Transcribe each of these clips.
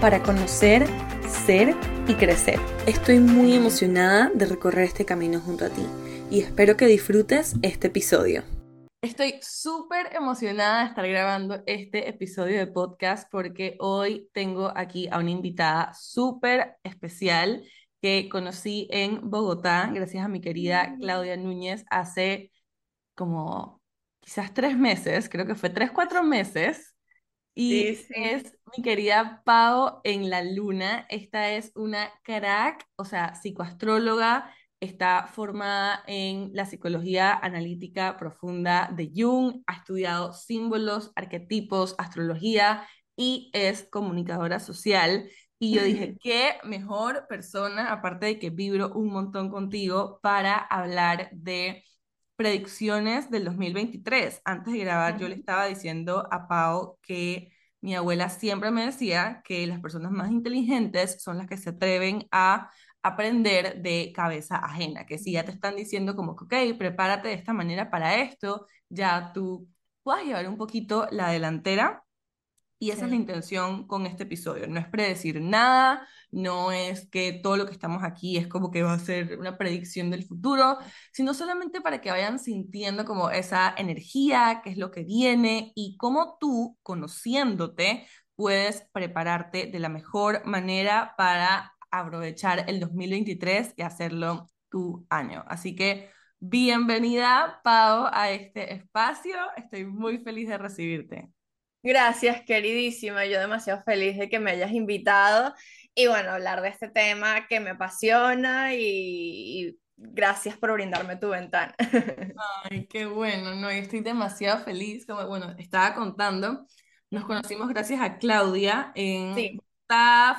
para conocer, ser y crecer. Estoy muy emocionada de recorrer este camino junto a ti y espero que disfrutes este episodio. Estoy súper emocionada de estar grabando este episodio de podcast porque hoy tengo aquí a una invitada súper especial que conocí en Bogotá, gracias a mi querida mm. Claudia Núñez, hace como quizás tres meses, creo que fue tres, cuatro meses. Y es mi querida Pau en la luna. Esta es una crack, o sea, psicoastróloga. Está formada en la psicología analítica profunda de Jung. Ha estudiado símbolos, arquetipos, astrología y es comunicadora social. Y yo dije, qué mejor persona, aparte de que vibro un montón contigo, para hablar de predicciones del 2023. Antes de grabar, yo le estaba diciendo a Pau que mi abuela siempre me decía que las personas más inteligentes son las que se atreven a aprender de cabeza ajena, que si ya te están diciendo como ok, prepárate de esta manera para esto, ya tú puedas llevar un poquito la delantera y esa es la intención con este episodio. No es predecir nada, no es que todo lo que estamos aquí es como que va a ser una predicción del futuro, sino solamente para que vayan sintiendo como esa energía, qué es lo que viene y cómo tú, conociéndote, puedes prepararte de la mejor manera para aprovechar el 2023 y hacerlo tu año. Así que bienvenida, Pau, a este espacio. Estoy muy feliz de recibirte. Gracias, queridísima. Yo demasiado feliz de que me hayas invitado y bueno, hablar de este tema que me apasiona y, gracias por brindarme tu ventana. Ay, qué bueno, no, estoy demasiado feliz. Como, bueno, estaba contando, nos conocimos gracias a Claudia en sí.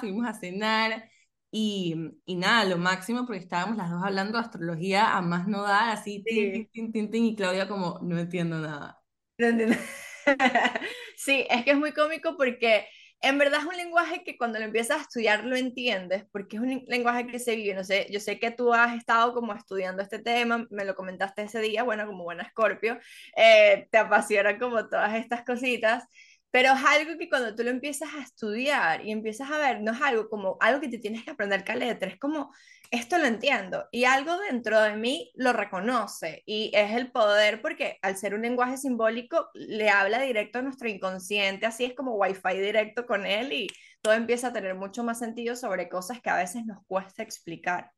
fuimos a cenar y, y, nada, lo máximo porque estábamos las dos hablando de astrología a más no dar, así, tin, tin, tin, tin, y Claudia como, no entiendo nada. No entiendo. sí, es que es muy cómico porque en verdad es un lenguaje que cuando lo empiezas a estudiar lo entiendes, porque es un lenguaje que se vive. No sé, yo sé que tú has estado como estudiando este tema, me lo comentaste ese día, bueno, como buena Escorpio, eh, te apasiona como todas estas cositas. Pero es algo que cuando tú lo empiezas a estudiar y empiezas a ver, no es algo como algo que te tienes que aprender cada letra, es como, esto lo entiendo y algo dentro de mí lo reconoce y es el poder porque al ser un lenguaje simbólico le habla directo a nuestro inconsciente, así es como wifi directo con él y todo empieza a tener mucho más sentido sobre cosas que a veces nos cuesta explicar.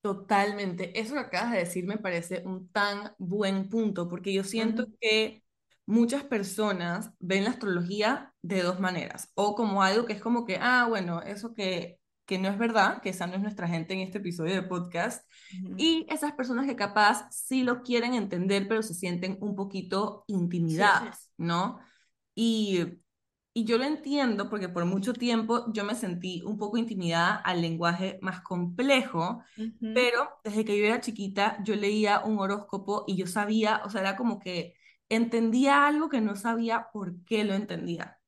Totalmente, eso que acabas de decir me parece un tan buen punto porque yo siento que muchas personas ven la astrología de dos maneras, o como algo que es como que, ah, bueno, eso que, que no es verdad, que esa no es nuestra gente en este episodio de podcast, y esas personas que capaz sí lo quieren entender, pero se sienten un poquito intimidadas, ¿no? Y, y yo lo entiendo porque por mucho tiempo yo me sentí un poco intimidada al lenguaje más complejo, pero desde que yo era chiquita yo leía un horóscopo y yo sabía, o sea, era como que entendía algo que no sabía por qué lo entendía.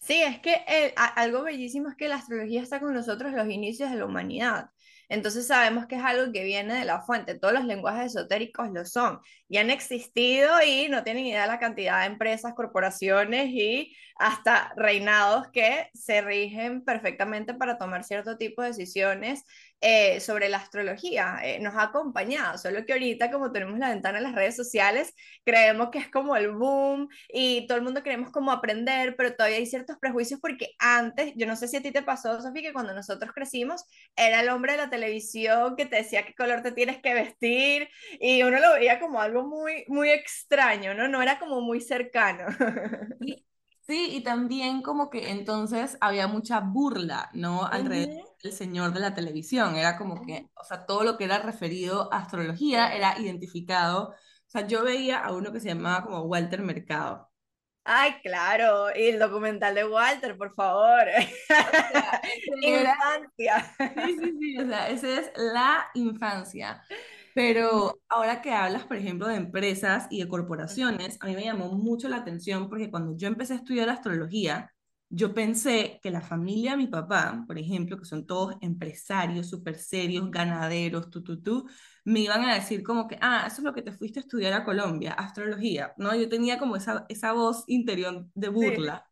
Sí, es que algo bellísimo es que la astrología está con nosotros los inicios de la humanidad. Entonces sabemos que es algo que viene de la fuente. Todos los lenguajes esotéricos lo son y han existido y no tienen idea de la cantidad de empresas, corporaciones y hasta reinados que se rigen perfectamente para tomar cierto tipo de decisiones eh, sobre la astrología. Eh, nos ha acompañado, solo que ahorita como tenemos la ventana en las redes sociales, creemos que es como el boom y todo el mundo queremos como aprender, pero todavía hay ciertos prejuicios porque antes, yo no sé si a ti te pasó, Sofía, que cuando nosotros crecimos era el hombre de la televisión que te decía qué color te tienes que vestir y uno lo veía como algo muy, muy extraño, ¿no? No era como muy cercano. Sí, y también como que entonces había mucha burla, ¿no? Alrededor del señor de la televisión. Era como que, o sea, todo lo que era referido a astrología era identificado. O sea, yo veía a uno que se llamaba como Walter Mercado. Ay, claro, y el documental de Walter, por favor. O sea, era Infancia. Sí, sí, sí, o sea, esa es la infancia. Pero ahora que hablas, por ejemplo, de empresas y de corporaciones, a mí me llamó mucho la atención porque cuando yo empecé a estudiar astrología, yo pensé que la familia de mi papá, por ejemplo, que son todos empresarios súper serios, ganaderos, tú, tú, tú, me iban a decir como que, ah, eso es lo que te fuiste a estudiar a Colombia, astrología, ¿no? Yo tenía como esa, esa voz interior de Sí. burla.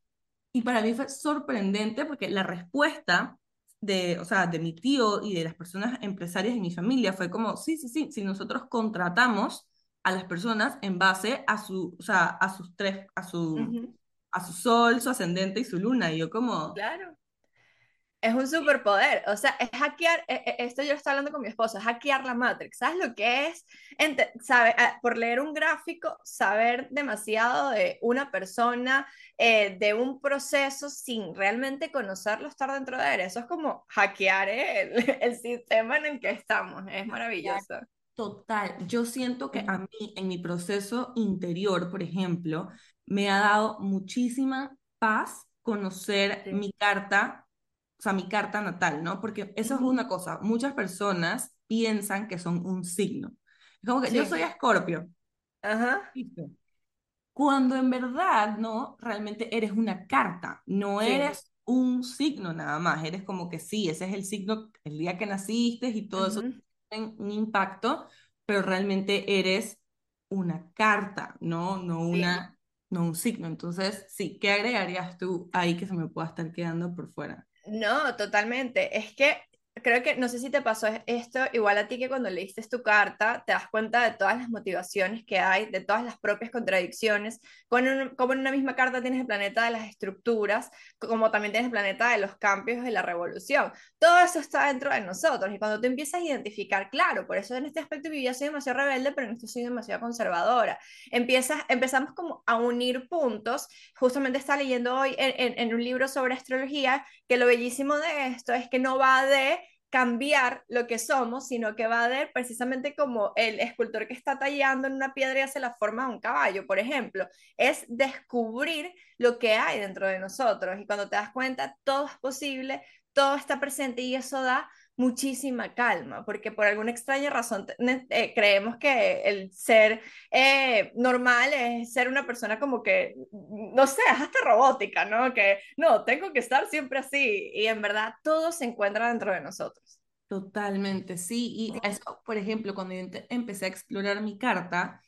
Y para mí fue sorprendente porque la respuesta de, o sea, de mi tío y de las personas empresarias de mi familia fue como, sí, sí, sí, si nosotros contratamos a las personas en base a su, o sea, a sus tres, a su, a su sol, su ascendente y su luna. Y yo como, Claro. Es un superpoder, o sea, es hackear, e- e- esto yo lo estaba hablando con mi esposo, es hackear la Matrix, ¿sabes lo que es? Ente- sabe, ah, por leer un gráfico, saber demasiado de una persona, eh, de un proceso sin realmente conocerlo, estar dentro de él, eso es como hackear el, el sistema en el que estamos, es maravilloso. total, yo siento que a mí, en mi proceso interior, por ejemplo, me ha dado muchísima paz conocer Sí. mi carta o sea, mi carta natal, ¿no? Porque eso es una cosa, muchas personas piensan que son un signo. Es como que yo soy Escorpio, ajá. Cuando en verdad, ¿no? Realmente eres una carta, no sí, eres un signo nada más, eres como que sí, ese es el signo el día que naciste y todo eso tiene un impacto, pero realmente eres una carta, ¿no? No una, no un signo. Entonces, sí, ¿qué agregarías tú ahí que se me pueda estar quedando por fuera? No, totalmente. Es que creo que, no sé si te pasó es- esto, igual a ti que cuando leíste tu carta, te das cuenta de todas las motivaciones que hay, de todas las propias contradicciones, como en una misma carta tienes el planeta de las estructuras, como también tienes el planeta de los cambios y la revolución. Todo eso está dentro de nosotros y cuando tú empiezas a identificar, claro, por eso en este aspecto de vida soy demasiado rebelde, pero en esto soy demasiado conservadora. Empiezas, empezamos como a unir puntos. Justamente estaba leyendo hoy en en- en un libro sobre astrología que lo bellísimo de esto es que no va de cambiar lo que somos, sino que va de precisamente como el escultor que está tallando en una piedra y hace la forma de un caballo, por ejemplo, es descubrir lo que hay dentro de nosotros. Y cuando te das cuenta, todo es posible, todo está presente y eso da muchísima calma, porque por alguna extraña razón eh, creemos que el ser eh, normal es ser una persona como que, no sé, es hasta robótica, ¿no? Que no, tengo que estar siempre así y en verdad todo se encuentra dentro de nosotros. Totalmente, sí. Y eso, por ejemplo, cuando yo empecé a explorar mi carta,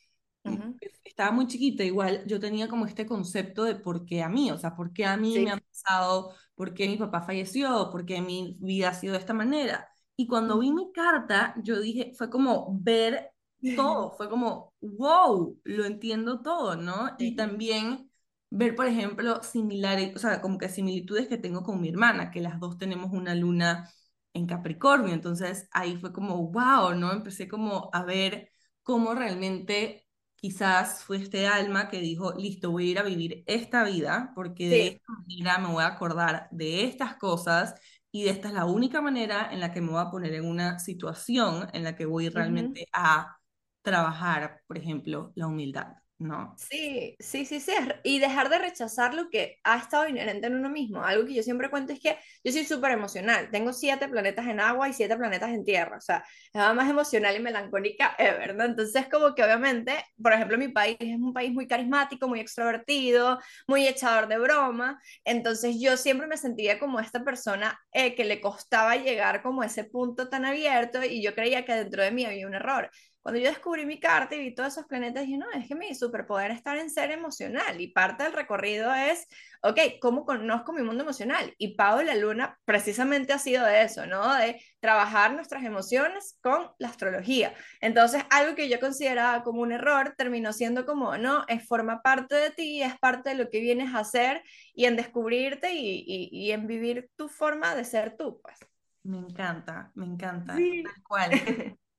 Ujú, estaba muy chiquita, igual yo tenía como este concepto de por qué a mí, o sea, por qué a mí me Sí. ha pasado, por qué mi papá falleció, por qué mi vida ha sido de esta manera. Y cuando vi mi carta, yo dije, fue como ver todo, fue como, wow, lo entiendo todo, ¿no? Y también ver, por ejemplo, similares, o sea, como que similitudes que tengo con mi hermana, que las dos tenemos una luna en Capricornio. Entonces ahí fue como, wow, ¿no? Empecé como a ver cómo realmente quizás fue este alma que dijo, listo, voy a ir a vivir esta vida porque de esta manera me voy a acordar de estas cosas y de esta es la única manera en la que me voy a poner en una situación en la que voy realmente a trabajar, por ejemplo, la humildad, ¿no? Sí, sí, sí, sí, y dejar de rechazar lo que ha estado inherente en uno mismo. Algo que yo siempre cuento es que yo soy súper emocional. Tengo siete planetas en agua y siete planetas en tierra. O sea, es más emocional y melancólica ever, ¿no? Entonces, como que obviamente, por ejemplo, mi país es un país muy carismático, muy extrovertido, muy echador de broma. Entonces, yo siempre me sentía como esta persona eh, que le costaba llegar como a ese punto tan abierto y yo creía que dentro de mí había un error. Cuando yo descubrí mi carta y vi todos esos planetas, dije, no, es que mi superpoder está en ser emocional y parte del recorrido es, ok, ¿cómo conozco mi mundo emocional? Y Pau la Luna precisamente ha sido de eso, ¿no? De trabajar nuestras emociones con la astrología. Entonces, algo que yo consideraba como un error terminó siendo como, no, es forma parte de ti, es parte de lo que vienes a hacer y en descubrirte y, y, y en vivir tu forma de ser tú, pues. Me encanta, me encanta, Sí. tal cual.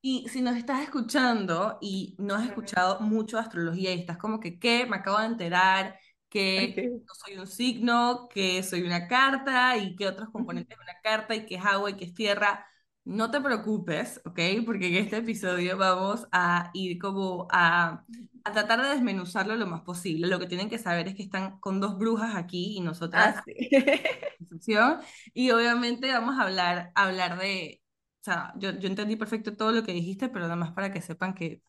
Y si nos estás escuchando y no has escuchado mucho de astrología y estás como que, ¿qué? Me acabo de enterar que Ok. no soy un signo, que soy una carta y que otros componentes de una carta y que es agua y que es tierra. No te preocupes, ¿ok? Porque en este episodio vamos a ir como a, a tratar de desmenuzarlo lo más posible. Lo que tienen que saber es que están con dos brujas aquí y nosotras Ah, sí. Y obviamente vamos a hablar, hablar de, o sea, yo, yo entendí perfecto todo lo que dijiste, pero nada más para que sepan que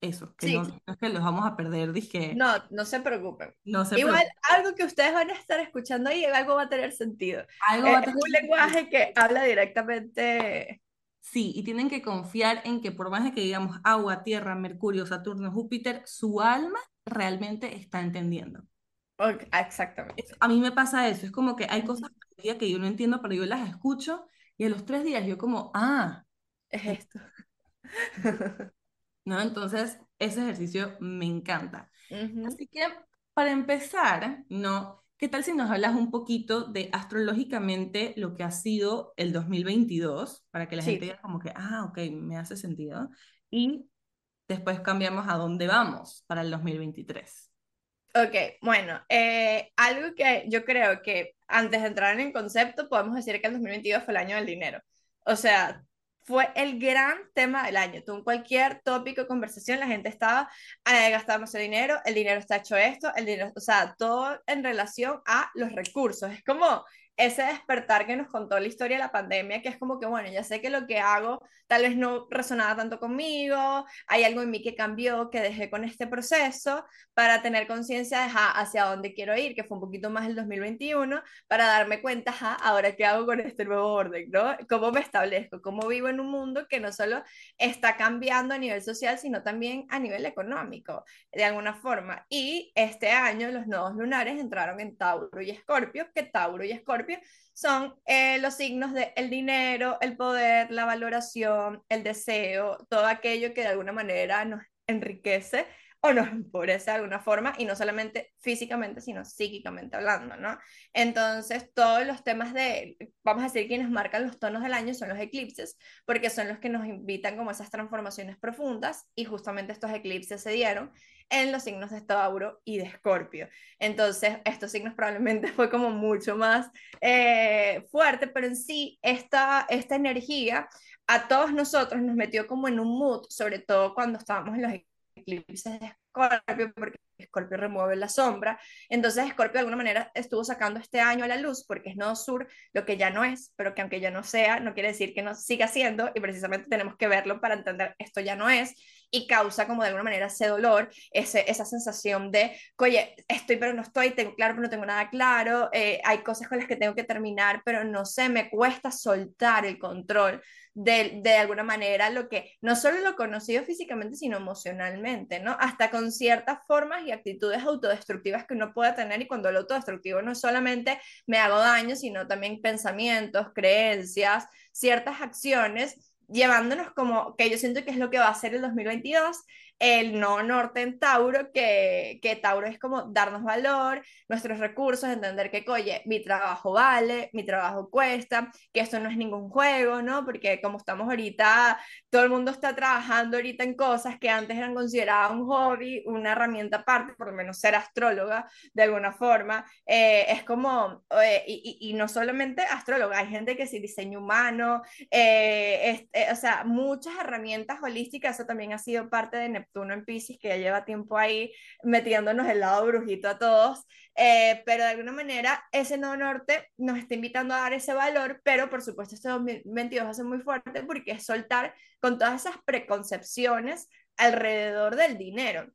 eso, que no, Sí, no es que los vamos a perder, dije, no, no se preocupen. no se Igual, preocupen, algo que ustedes van a estar escuchando ahí, algo va a tener sentido. algo va Eh, a Es tener un sentido. lenguaje que habla directamente. Sí, y tienen que confiar en que por más de que digamos agua, tierra, Mercurio, Saturno, Júpiter, su alma realmente está entendiendo. Ok, exactamente. Es- a mí me pasa eso, es como que hay cosas que yo no entiendo, pero yo las escucho y a los tres días yo como, ah, Es eh, esto. ¿no? Entonces, ese ejercicio me encanta. Así que, para empezar, ¿no? ¿Qué tal si nos hablas un poquito de astrológicamente lo que ha sido el 2022, para que la gente Sí, diga como que, ah, ok, me hace sentido? Y después cambiamos a dónde vamos para el 2023. ok, bueno, eh, algo que yo creo que antes de entrar en el concepto, podemos decir que el 2022 fue el año del dinero. O sea, fue el gran tema del año. Tú en cualquier tópico de conversación, la gente estaba eh, gastándose dinero, el dinero está hecho esto, el dinero, o sea, todo en relación a los recursos. Es como ese despertar que nos contó la historia de la pandemia, que es como que, bueno, ya sé que lo que hago tal vez no resonaba tanto conmigo, hay algo en mí que cambió, que dejé con este proceso para tener conciencia de ajá, hacia dónde quiero ir, que fue un poquito más el 2021, para darme cuenta, ajá, ahora qué hago con este nuevo orden, ¿no? ¿Cómo me establezco? ¿Cómo vivo en un mundo que no solo está cambiando a nivel social, sino también a nivel económico, de alguna forma? Y este año los nodos lunares entraron en Tauro y Escorpio, que Tauro y Escorpio son eh, los signos de el dinero, el poder, la valoración, el deseo, todo aquello que de alguna manera nos enriquece o nos empobrece de alguna forma y no solamente físicamente, sino psíquicamente hablando, ¿no? Entonces, todos los temas de, vamos a decir, quienes marcan los tonos del año son los eclipses, porque son los que nos invitan como esas transformaciones profundas y justamente estos eclipses se dieron en los signos de Tauro y de Escorpio. Entonces, estos signos probablemente fue como mucho más eh, fuerte, pero en sí, esta, esta energía a todos nosotros nos metió como en un mood, sobre todo cuando estábamos en los eclipses de Escorpio, porque Escorpio remueve la sombra. Entonces, Escorpio de alguna manera estuvo sacando este año a la luz, porque es nodo sur, lo que ya no es, pero que aunque ya no sea, no quiere decir que no siga siendo, y precisamente tenemos que verlo para entender esto ya no es, y causa como de alguna manera ese dolor, ese, esa sensación de, oye, estoy pero no estoy, tengo claro pero no tengo nada claro, eh, hay cosas con las que tengo que terminar, pero no sé, me cuesta soltar el control de, de alguna manera lo que no solo lo conocido físicamente, sino emocionalmente, ¿no? Hasta con ciertas formas y actitudes autodestructivas que uno puede tener y cuando lo autodestructivo no es solamente me hago daño, sino también pensamientos, creencias, ciertas acciones llevándonos como que yo siento que es lo que va a ser el 2022 el no norte en Tauro, que, que Tauro es como darnos valor, nuestros recursos, entender que, oye, mi trabajo vale, mi trabajo cuesta, que esto no es ningún juego, ¿no? Porque como estamos ahorita, todo el mundo está trabajando ahorita en cosas que antes eran consideradas un hobby, una herramienta aparte, por lo menos ser astróloga de alguna forma, eh, es como, eh, y, no solamente astróloga, hay gente que sí diseño humano, eh, es, o sea, muchas herramientas holísticas, eso también ha sido parte de Neptuno en Pisces, que ya lleva tiempo ahí metiéndonos el lado brujito a todos, eh, pero de alguna manera ese nodo norte nos está invitando a dar ese valor, pero por supuesto este 2022 va a ser muy fuerte porque es soltar con todas esas preconcepciones alrededor del dinero.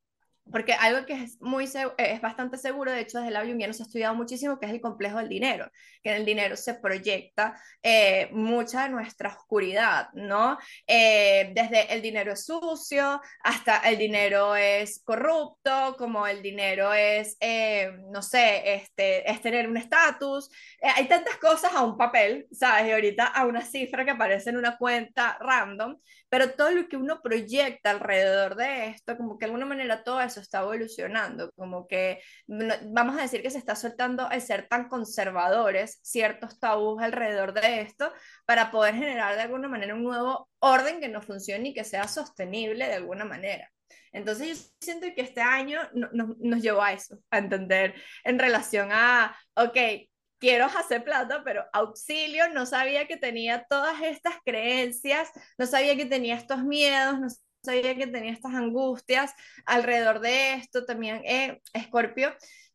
Porque algo que es, muy, es bastante seguro, de hecho desde el lado junguiano se ha estudiado muchísimo, que es el complejo del dinero, que en el dinero se proyecta eh, mucha de nuestra oscuridad, ¿no? Eh, desde el dinero es sucio, hasta el dinero es corrupto, como el dinero es, eh, no sé, este, es tener un estatus, eh, hay tantas cosas a un papel, ¿sabes? Y ahorita a una cifra que aparece en una cuenta random, pero todo lo que uno proyecta alrededor de esto, como que de alguna manera todo eso está evolucionando, como que vamos a decir que se está soltando el ser tan conservadores, ciertos tabús alrededor de esto, para poder generar de alguna manera un nuevo orden que no funcione y que sea sostenible de alguna manera. Entonces yo siento que este año no, nos llevó a eso, a entender en relación a, ok, quiero hacer plata, pero auxilio, no sabía que tenía todas estas creencias, no sabía que tenía estos miedos, no sabía que tenía estas angustias alrededor de esto. También, eh,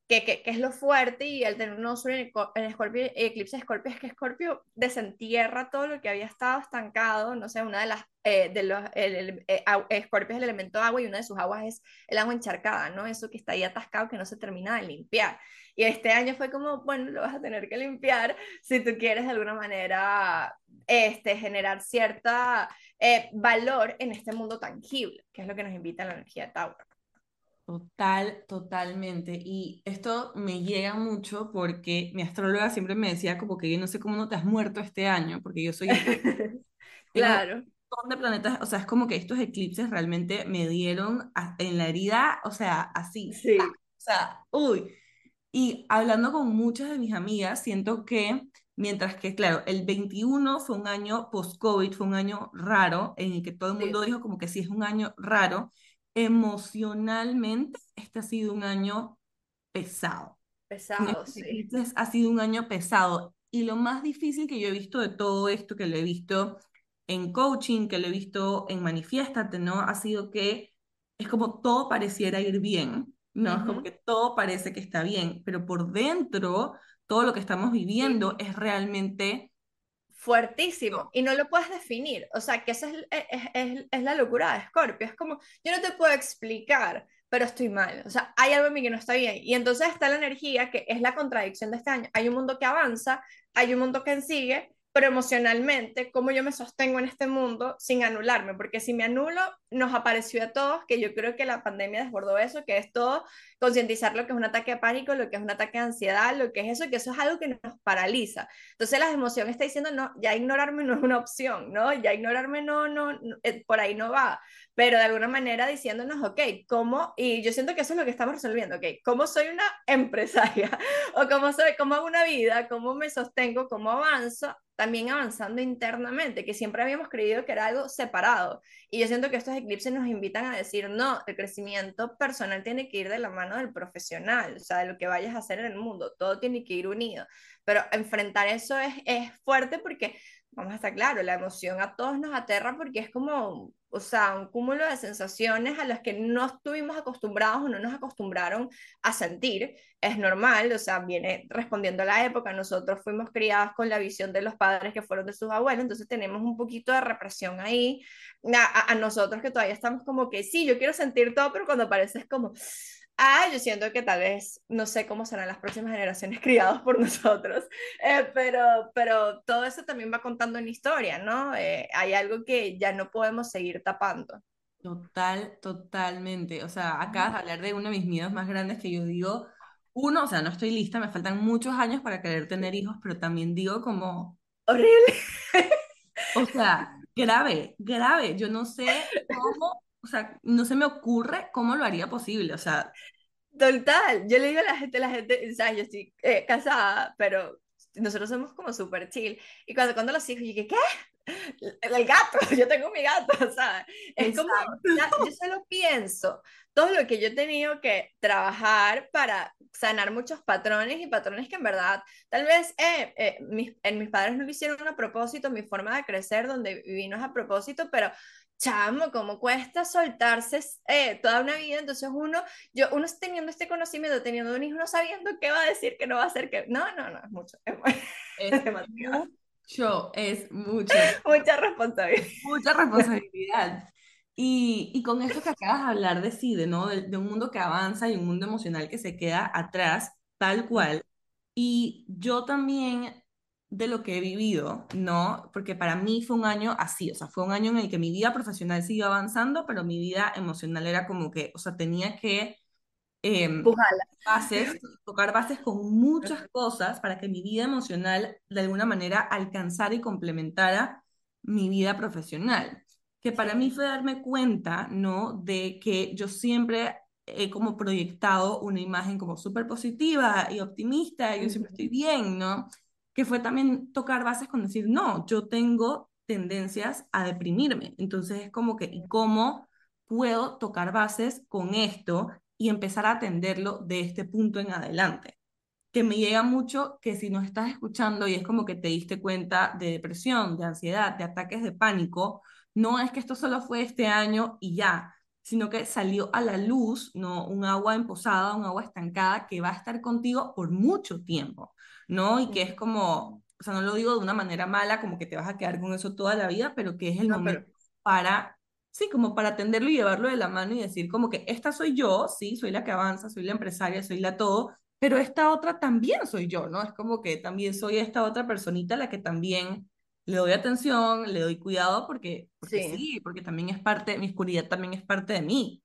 Que, que, es lo fuerte y el tener un oso en, el Scorpio, eclipse de Scorpio es que Scorpio desentierra todo lo que había estado estancado, no sé, una de las, eh, de los, el, eh, Scorpio es el elemento agua y una de sus aguas es el agua encharcada, ¿no? Eso que está ahí atascado que no se termina de limpiar. Y este año fue como, bueno, lo vas a tener que limpiar si tú quieres de alguna manera este, generar cierta eh, valor en este mundo tangible, que es lo que nos invita la energía de Tauro. Total, totalmente. Y esto me llega mucho porque mi astróloga siempre me decía como que yo no sé cómo no te has muerto este año, porque yo soy... claro. Un de planetas, o sea, es como que estos eclipses realmente me dieron en la herida, o sea, así. Sí. O sea, uy. Y hablando con muchas de mis amigas, siento que mientras que, claro, el 21 fue un año post-COVID, fue un año raro, en el que todo el mundo dijo como que sí es un año raro, emocionalmente, este ha sido un año pesado. Pesado, sí. Ha sido un año pesado. Y lo más difícil que yo he visto de todo esto, que lo he visto en coaching, que lo he visto en Manifiéstate, ¿no? Ha sido que es como todo pareciera ir bien, ¿no? Es como que todo parece que está bien, pero por dentro, todo lo que estamos viviendo es realmente fuertísimo y no lo puedes definir. O sea, que esa es, es, es, la locura de Scorpio. Es como, yo no te puedo explicar, pero estoy mal. O sea, hay algo en mí que no está bien. Y entonces está la energía, que es la contradicción de este año. Hay un mundo que avanza, hay un mundo que sigue, pero emocionalmente, cómo yo me sostengo en este mundo sin anularme, porque si me anulo, nos apareció a todos, que yo creo que la pandemia desbordó eso, que es todo concientizar lo que es un ataque de pánico, lo que es un ataque de ansiedad, lo que es eso, que eso es algo que nos paraliza. Entonces la emoción está diciendo, no, ya ignorarme no es una opción, ¿no? Ya ignorarme no, no, no eh, por ahí no va, pero de alguna manera diciéndonos, ok, ¿cómo? Y yo siento que eso es lo que estamos resolviendo, ok, ¿cómo soy una empresaria? ¿O cómo, soy, cómo hago una vida? ¿Cómo me sostengo? ¿Cómo avanzo? también avanzando internamente, que siempre habíamos creído que era algo separado. Y yo siento que estos eclipses nos invitan a decir, no, el crecimiento personal tiene que ir de la mano del profesional, o sea, de lo que vayas a hacer en el mundo, todo tiene que ir unido. Pero enfrentar eso es, es fuerte porque, vamos a estar claro, la emoción a todos nos aterra porque es como o sea, un cúmulo de sensaciones a las que no estuvimos acostumbrados o no nos acostumbraron a sentir. Es normal, o sea, viene respondiendo a la época. Nosotros fuimos criados con la visión de los padres que fueron de sus abuelos, entonces tenemos un poquito de represión ahí. A, a nosotros que todavía estamos como que sí, yo quiero sentir todo, pero cuando aparece es como, Ah, yo siento que tal vez, no sé cómo serán las próximas generaciones criados por nosotros, eh, pero, pero todo eso también va contando una historia, ¿no? Eh, hay algo que ya no podemos seguir tapando. Total, totalmente. O sea, acabas de hablar de uno de mis miedos más grandes que yo digo, uno, o sea, no estoy lista, me faltan muchos años para querer tener hijos, pero también digo como... Horrible. O sea, grave, grave. Yo no sé cómo o sea, no se me ocurre cómo lo haría posible, o sea. Total, yo le digo a la gente, la gente, o sea, yo estoy eh, casada, pero nosotros somos como súper chill. Y cuando, cuando los hijos, yo dije, ¿qué? El, gato, yo tengo mi gato, ¿sabes? Es como, yo solo pienso todo lo que yo he tenido que trabajar para sanar muchos patrones y patrones que en verdad, tal vez eh, eh, mis, en mis padres no lo hicieron a propósito, mi forma de crecer donde vivimos a propósito, pero chamo, cómo cuesta soltarse eh, toda una vida, entonces uno, yo, uno teniendo este conocimiento, teniendo un hijo, no sabiendo qué va a decir, qué no va a hacer, que no, no, no, es mucho, es, es demasiado. Mucho, es mucho. Mucha responsabilidad. Mucha responsabilidad. Y, y, con esto que acabas de hablar de sí, de, ¿no? De, de, un mundo que avanza y un mundo emocional que se queda atrás, tal cual. Y yo también de lo que he vivido, ¿no? Porque para mí fue un año así, o sea, fue un año en el que mi vida profesional siguió avanzando, pero mi vida emocional era como que, o sea, tenía que eh, bases, tocar bases con muchas cosas para que mi vida emocional de alguna manera alcanzara y complementara mi vida profesional. Que para mí fue darme cuenta, ¿no? De que yo siempre he como proyectado una imagen como súper positiva y optimista, y yo siempre estoy bien, ¿no? Que fue también tocar bases con decir, no, yo tengo tendencias a deprimirme. Entonces es como que, ¿y cómo puedo tocar bases con esto y empezar a atenderlo de este punto en adelante? que me llega mucho que si nos estás escuchando y es como que te diste cuenta de depresión, de ansiedad, de ataques de pánico, no es que esto solo fue este año y ya, sino que salió a la luz, ¿no? Un agua emposada, un agua estancada que va a estar contigo por mucho tiempo, ¿no? Y que es como, o sea, no lo digo de una manera mala, como que te vas a quedar con eso toda la vida, pero que es el momento para, sí, como para atenderlo y llevarlo de la mano y decir como que esta soy yo, sí, soy la que avanza, soy la empresaria, soy la todo, pero esta otra también soy yo, ¿no? Es como que también soy esta otra personita a la que también le doy atención, le doy cuidado porque, sí. sí, porque también es parte, mi oscuridad también es parte de mí.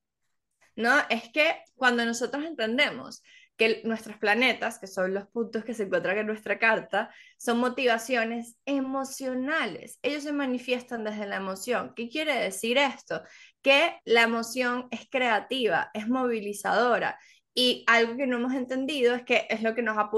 No, es que cuando nosotros entendemos que nuestros planetas, que son los puntos que se encuentran en nuestra carta, son motivaciones emocionales. Ellos se manifiestan desde la emoción. ¿Qué quiere decir esto? Que la emoción es creativa, es movilizadora y algo que no hemos entendido es que es lo que nos ha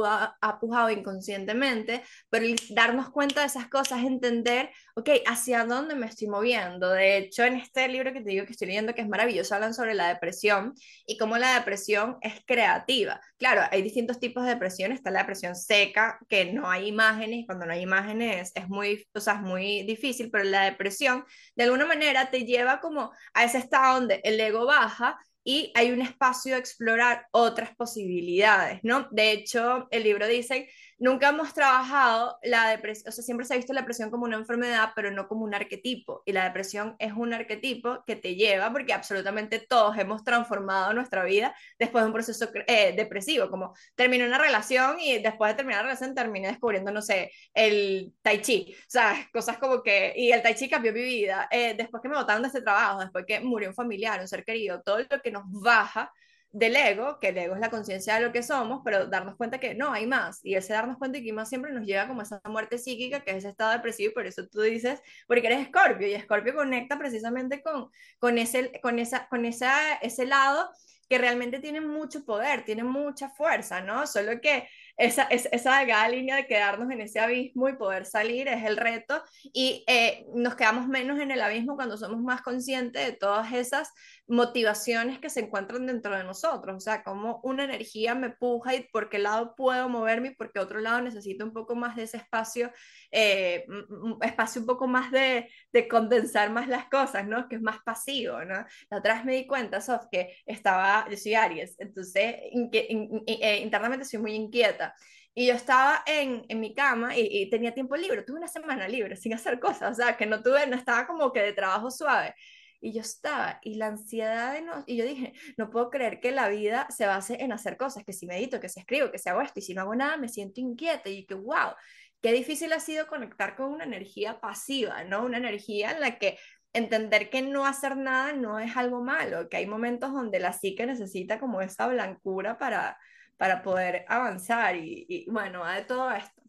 pujado, inconscientemente, pero darnos cuenta de esas cosas, entender, ok, hacia dónde me estoy moviendo. De hecho, en este libro que te digo que estoy leyendo, que es maravilloso, hablan sobre la depresión y cómo la depresión es creativa. Claro, hay distintos tipos de depresión. Está la depresión seca, que no hay imágenes, cuando no hay imágenes es muy, o muy difícil, pero la depresión de alguna manera te lleva como a ese estado donde el ego baja y hay un espacio de explorar otras posibilidades, ¿no? De hecho, el libro dice nunca hemos trabajado la depresión, o sea, siempre se ha visto la depresión como una enfermedad, pero no como un arquetipo. Y la depresión es un arquetipo que te lleva, porque absolutamente todos hemos transformado nuestra vida después de un proceso eh, depresivo, como terminé una relación y después de terminar la relación terminé descubriendo, no sé, el tai chi, o sea, cosas como que, y el tai chi cambió mi vida, eh, después que me botaron de este trabajo, después que murió un familiar, un ser querido, todo lo que nos baja del ego, que el ego es la conciencia de lo que somos, pero darnos cuenta que no, hay más. Y ese darnos cuenta que hay más siempre nos lleva como a esa muerte psíquica, que es ese estado depresivo, y por eso tú dices, porque eres escorpio, y escorpio conecta precisamente con, con, ese, con, esa, con esa, ese lado que realmente tiene mucho poder, tiene mucha fuerza, ¿no? Solo que esa, esa, esa línea de quedarnos en ese abismo y poder salir es el reto y eh, nos quedamos menos en el abismo cuando somos más conscientes de todas esas motivaciones que se encuentran dentro de nosotros, o sea, como una energía me puja y por qué lado puedo moverme y por qué otro lado necesito un poco más de ese espacio, eh, espacio un poco más de, de, condensar más las cosas, ¿no? Que es más pasivo, ¿no? La otra vez me di cuenta, Sof, que estaba, yo soy Aries, entonces eh, internamente soy muy inquieta. Y yo estaba en, en mi cama y, y, tenía tiempo libre, tuve una semana libre sin hacer cosas, o sea, que no tuve, no estaba como que de trabajo suave. Y yo estaba, y la ansiedad de no, y yo dije, no puedo creer que la vida se base en hacer cosas, que si medito, que si escribo, que si hago esto, y si no hago nada me siento inquieta, y que wow, qué difícil ha sido conectar con una energía pasiva, ¿no? Una energía en la que entender que no hacer nada no es algo malo, que hay momentos donde la psique necesita como esa blancura para, para poder avanzar, y, y bueno, de todo esto.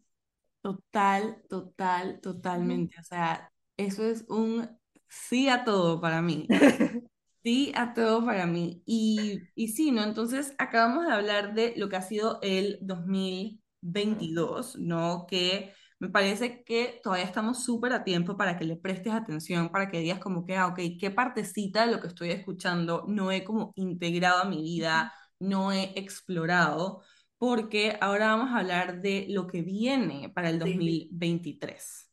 Total, total, totalmente. O sea, eso es un sí a todo para mí. Sí a todo para mí. Y, y sí, ¿no? Entonces acabamos de hablar de lo que ha sido el 2022, ¿no? Que me parece que todavía estamos súper a tiempo para que le prestes atención, para que digas como que, ah, ok, ¿qué partecita de lo que estoy escuchando no he como integrado a mi vida, no he explorado? Porque ahora vamos a hablar de lo que viene para el 2023.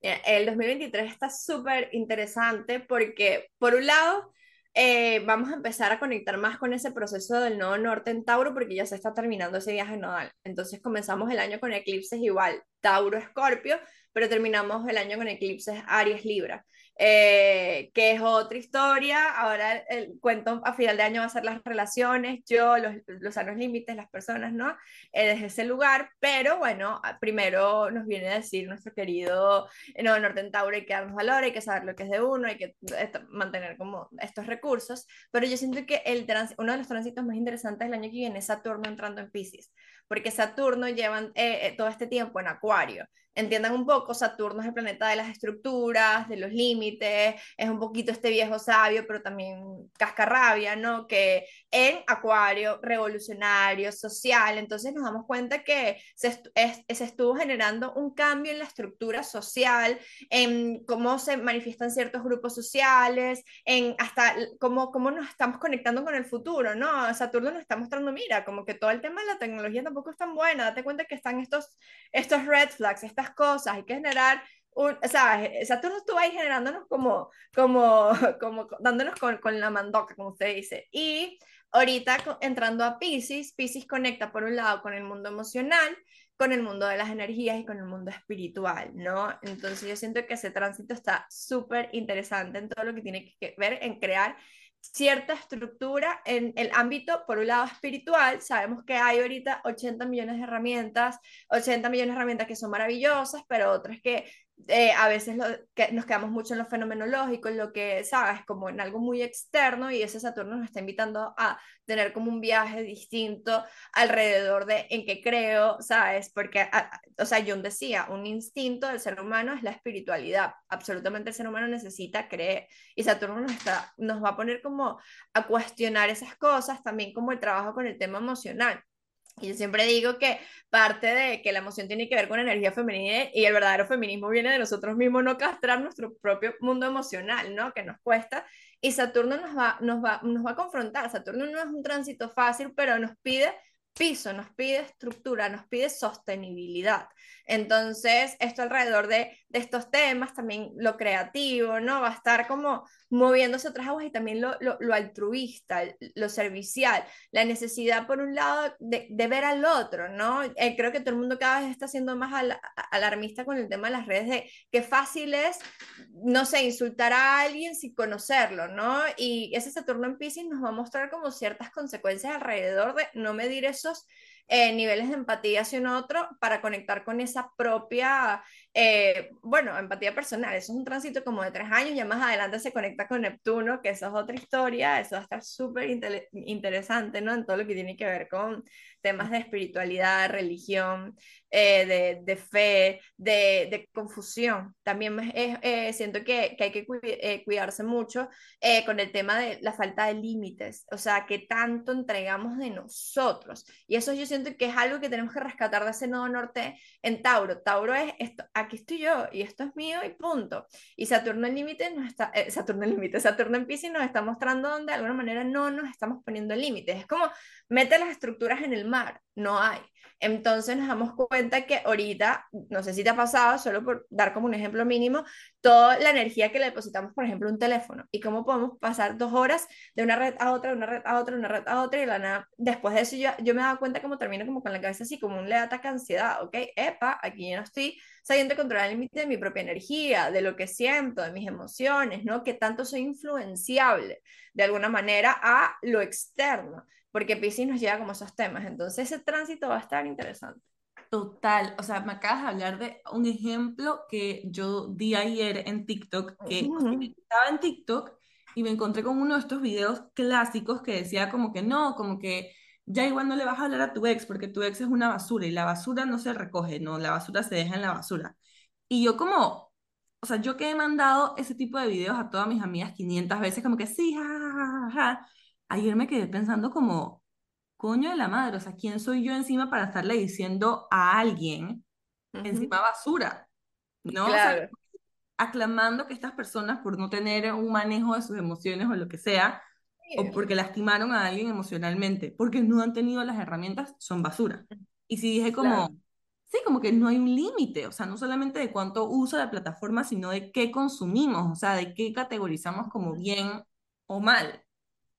El 2023 está súper interesante porque, por un lado, eh, vamos a empezar a conectar más con ese proceso del nodo norte en Tauro porque ya se está terminando ese viaje nodal. Entonces comenzamos el año con eclipses igual, Tauro, Escorpio, pero terminamos el año con eclipses Aries, Libra. Eh, que es otra historia. Ahora el, cuento a final de año va a ser las relaciones, yo, los, los sanos límites, las personas, ¿no? Eh, desde ese lugar, pero bueno, primero nos viene a decir nuestro querido no, Norte Tauro, hay que darnos valor, hay que saber lo que es de uno, hay que mantener como estos recursos, pero yo siento que el uno de los tránsitos más interesantes del año que viene es Saturno entrando en Pisces, porque Saturno lleva eh, todo este tiempo en Acuario entiendan un poco, Saturno es el planeta de las estructuras, de los límites, es un poquito este viejo sabio, pero también cascarrabia, ¿no? Que en Acuario, revolucionario, social, entonces nos damos cuenta que se, se estuvo generando un cambio en la estructura social, en cómo se manifiestan ciertos grupos sociales, en hasta cómo, cómo nos estamos conectando con el futuro, ¿no? Saturno nos está mostrando, mira, como que todo el tema de la tecnología tampoco es tan buena, date cuenta que están estos, estos red flags, estas cosas, hay que generar un, sea, Saturno estuvo ahí generándonos como, como, como dándonos con, con la mandoca, como usted dice. Y ahorita entrando a Pisces, Pisces conecta por un lado con el mundo emocional, con el mundo de las energías y con el mundo espiritual, ¿no? Entonces yo siento que ese tránsito está súper interesante en todo lo que tiene que ver en crear cierta estructura en el ámbito, por un lado espiritual, sabemos que hay ahorita 80 millones de herramientas, 80 millones de herramientas que son maravillosas, pero otras que eh, a veces lo, que nos quedamos mucho en lo fenomenológico, en lo que, sabes, como en algo muy externo y ese Saturno nos está invitando a tener como un viaje distinto alrededor de en qué creo, sabes, porque, o sea, John decía, un instinto del ser humano es la espiritualidad, absolutamente el ser humano necesita creer. Y Saturno nos, está, nos va a poner como a cuestionar esas cosas, también como el trabajo con el tema emocional yo siempre digo que parte de que la emoción tiene que ver con energía femenina y el verdadero feminismo viene de nosotros mismos, no castrar nuestro propio mundo emocional, ¿no? Que nos cuesta. Y Saturno nos va, nos va, nos va a confrontar. Saturno no es un tránsito fácil, pero nos pide piso, nos pide estructura, nos pide sostenibilidad. Entonces, esto alrededor de, de, estos temas, también lo creativo, ¿no? Va a estar como moviéndose otras aguas y también lo, lo, lo altruista, lo servicial, la necesidad, por un lado, de, de ver al otro, ¿no? Eh, creo que todo el mundo cada vez está siendo más al, alarmista con el tema de las redes, de qué fácil es, no sé, insultar a alguien sin conocerlo, ¿no? Y ese Saturno en Pisces nos va a mostrar como ciertas consecuencias alrededor de no medir esos eh, niveles de empatía hacia un otro para conectar con esa propia, eh, bueno, empatía personal. Eso es un tránsito como de tres años, ya más adelante se conecta con Neptuno, que eso es otra historia, eso va a estar súper interesante, ¿no? En todo lo que tiene que ver con temas de espiritualidad, religión, eh, de, de, fe, de, de, confusión. También eh, siento que, que, hay que eh, cuidarse mucho con el tema de la falta de límites, o sea, que tanto entregamos de nosotros. Y eso yo siento que es algo que tenemos que rescatar de ese nodo norte en Tauro. Tauro es esto, aquí estoy yo y esto es mío y punto. Y Saturno en límite nos está, Saturno en límite, Saturno en Pisces nos está mostrando donde de alguna manera no nos estamos poniendo límites. Es como mete las estructuras en el mar, no hay. Entonces nos damos cuenta que ahorita, no sé si te ha pasado, solo por dar como un ejemplo mínimo, toda la energía que le depositamos, por ejemplo, un teléfono y cómo podemos pasar dos horas de una red a otra, de una red a otra, de una red a otra y la nada, después de eso yo, yo me dado cuenta como termino como con la cabeza así, como un le ataque ansiedad, ok, epa, aquí yo no estoy sabiendo controlar el límite de mi propia energía, de lo que siento, de mis emociones, ¿no? Que tanto soy influenciable de alguna manera a lo externo porque Pisces nos lleva como esos temas. Entonces ese tránsito va a estar interesante. Total, o sea, me acabas de hablar de un ejemplo que yo di ayer en TikTok, que estaba en TikTok y me encontré con uno de estos videos clásicos que decía como que no, como que ya igual no le vas a hablar a tu ex porque tu ex es una basura y la basura no se recoge, no, la basura se deja en la basura. Y yo como, o sea, yo que he mandado ese tipo de videos a todas mis amigas 500 veces, como que sí, ja, ayer me quedé pensando como, coño de la madre, o sea, ¿quién soy yo encima para estarle diciendo a alguien encima basura? ¿No? Claro. aclamando que estas personas por no tener un manejo de sus emociones o lo que sea, o porque lastimaron a alguien emocionalmente, porque no han tenido las herramientas, son basura. Y si dije como, sí, como que no hay un límite, o sea, no solamente de cuánto uso la plataforma, sino de qué consumimos, o sea, de qué categorizamos como bien o mal.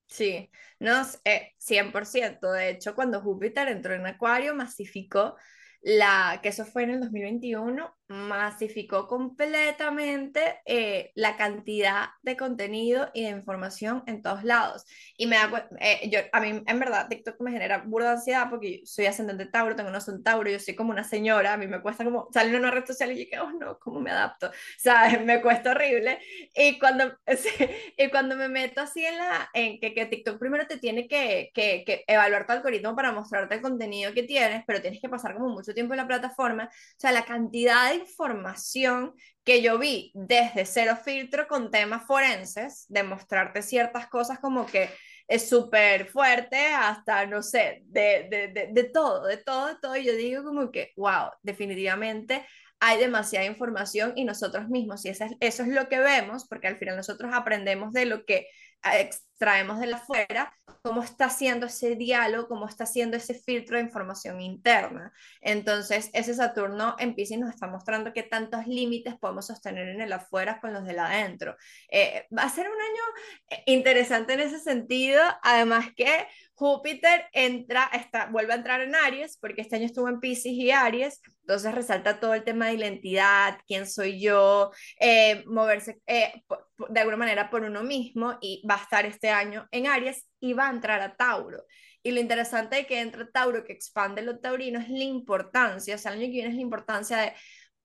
Sí, no, eh, 100%. De hecho, cuando Júpiter entró en Acuario, masificó la, que eso fue en el 2021, masificó completamente eh, la cantidad de contenido y de información en todos lados. Y me da, eh, yo, a mí, en verdad, TikTok me genera burda ansiedad porque soy ascendente Tauro, tengo un son Tauro, yo soy como una señora, a mí me cuesta como salir en una red social y yo que, oh no, ¿cómo me adapto? O sea, me cuesta horrible. Y cuando, y cuando me meto así en la, en que, que TikTok primero te tiene que, que, que evaluar tu algoritmo para mostrarte el contenido que tienes, pero tienes que pasar como mucho tiempo en la plataforma, o sea, la cantidad de información que yo vi desde cero filtro con temas forenses, de mostrarte ciertas cosas como que es súper fuerte hasta, no sé, de, de, de, de, todo, de todo, de todo. Y yo digo como que, wow, definitivamente hay demasiada información y nosotros mismos, y eso es, eso es lo que vemos, porque al final nosotros aprendemos de lo que extraemos de la afuera, cómo está haciendo ese diálogo, cómo está haciendo ese filtro de información interna. Entonces, ese Saturno en Pisces nos está mostrando qué tantos límites podemos sostener en el afuera con los del adentro. Eh, va a ser un año interesante en ese sentido, además que Júpiter entra, está, vuelve a entrar en Aries, porque este año estuvo en Pisces y Aries, entonces resalta todo el tema de identidad, quién soy yo, eh, moverse eh, de alguna manera por uno mismo, y va a estar este año en Aries y va a entrar a Tauro. Y lo interesante de que entra Tauro, que expande lo taurino, es la importancia, o sea, el año que viene es la importancia de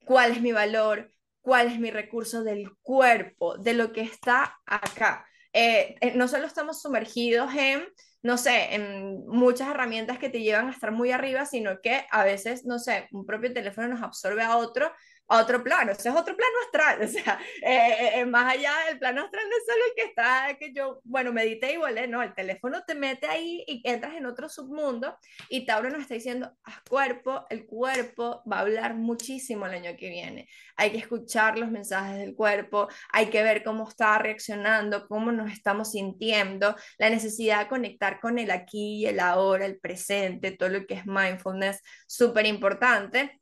cuál es mi valor, cuál es mi recurso del cuerpo, de lo que está acá. Eh, no solo estamos sumergidos en no sé, en muchas herramientas que te llevan a estar muy arriba, sino que a veces, no sé, un propio teléfono nos absorbe a otro a otro plano, ese es otro plano astral, o sea, eh, eh, eh, más allá del plano astral no es solo el que está, que yo, bueno, medité y volé, no, el teléfono te mete ahí y entras en otro submundo y Tauro nos está diciendo, haz cuerpo, el cuerpo va a hablar muchísimo el año que viene, hay que escuchar los mensajes del cuerpo, hay que ver cómo está reaccionando, cómo nos estamos sintiendo, la necesidad de conectar con el aquí el ahora, el presente, todo lo que es mindfulness, súper importante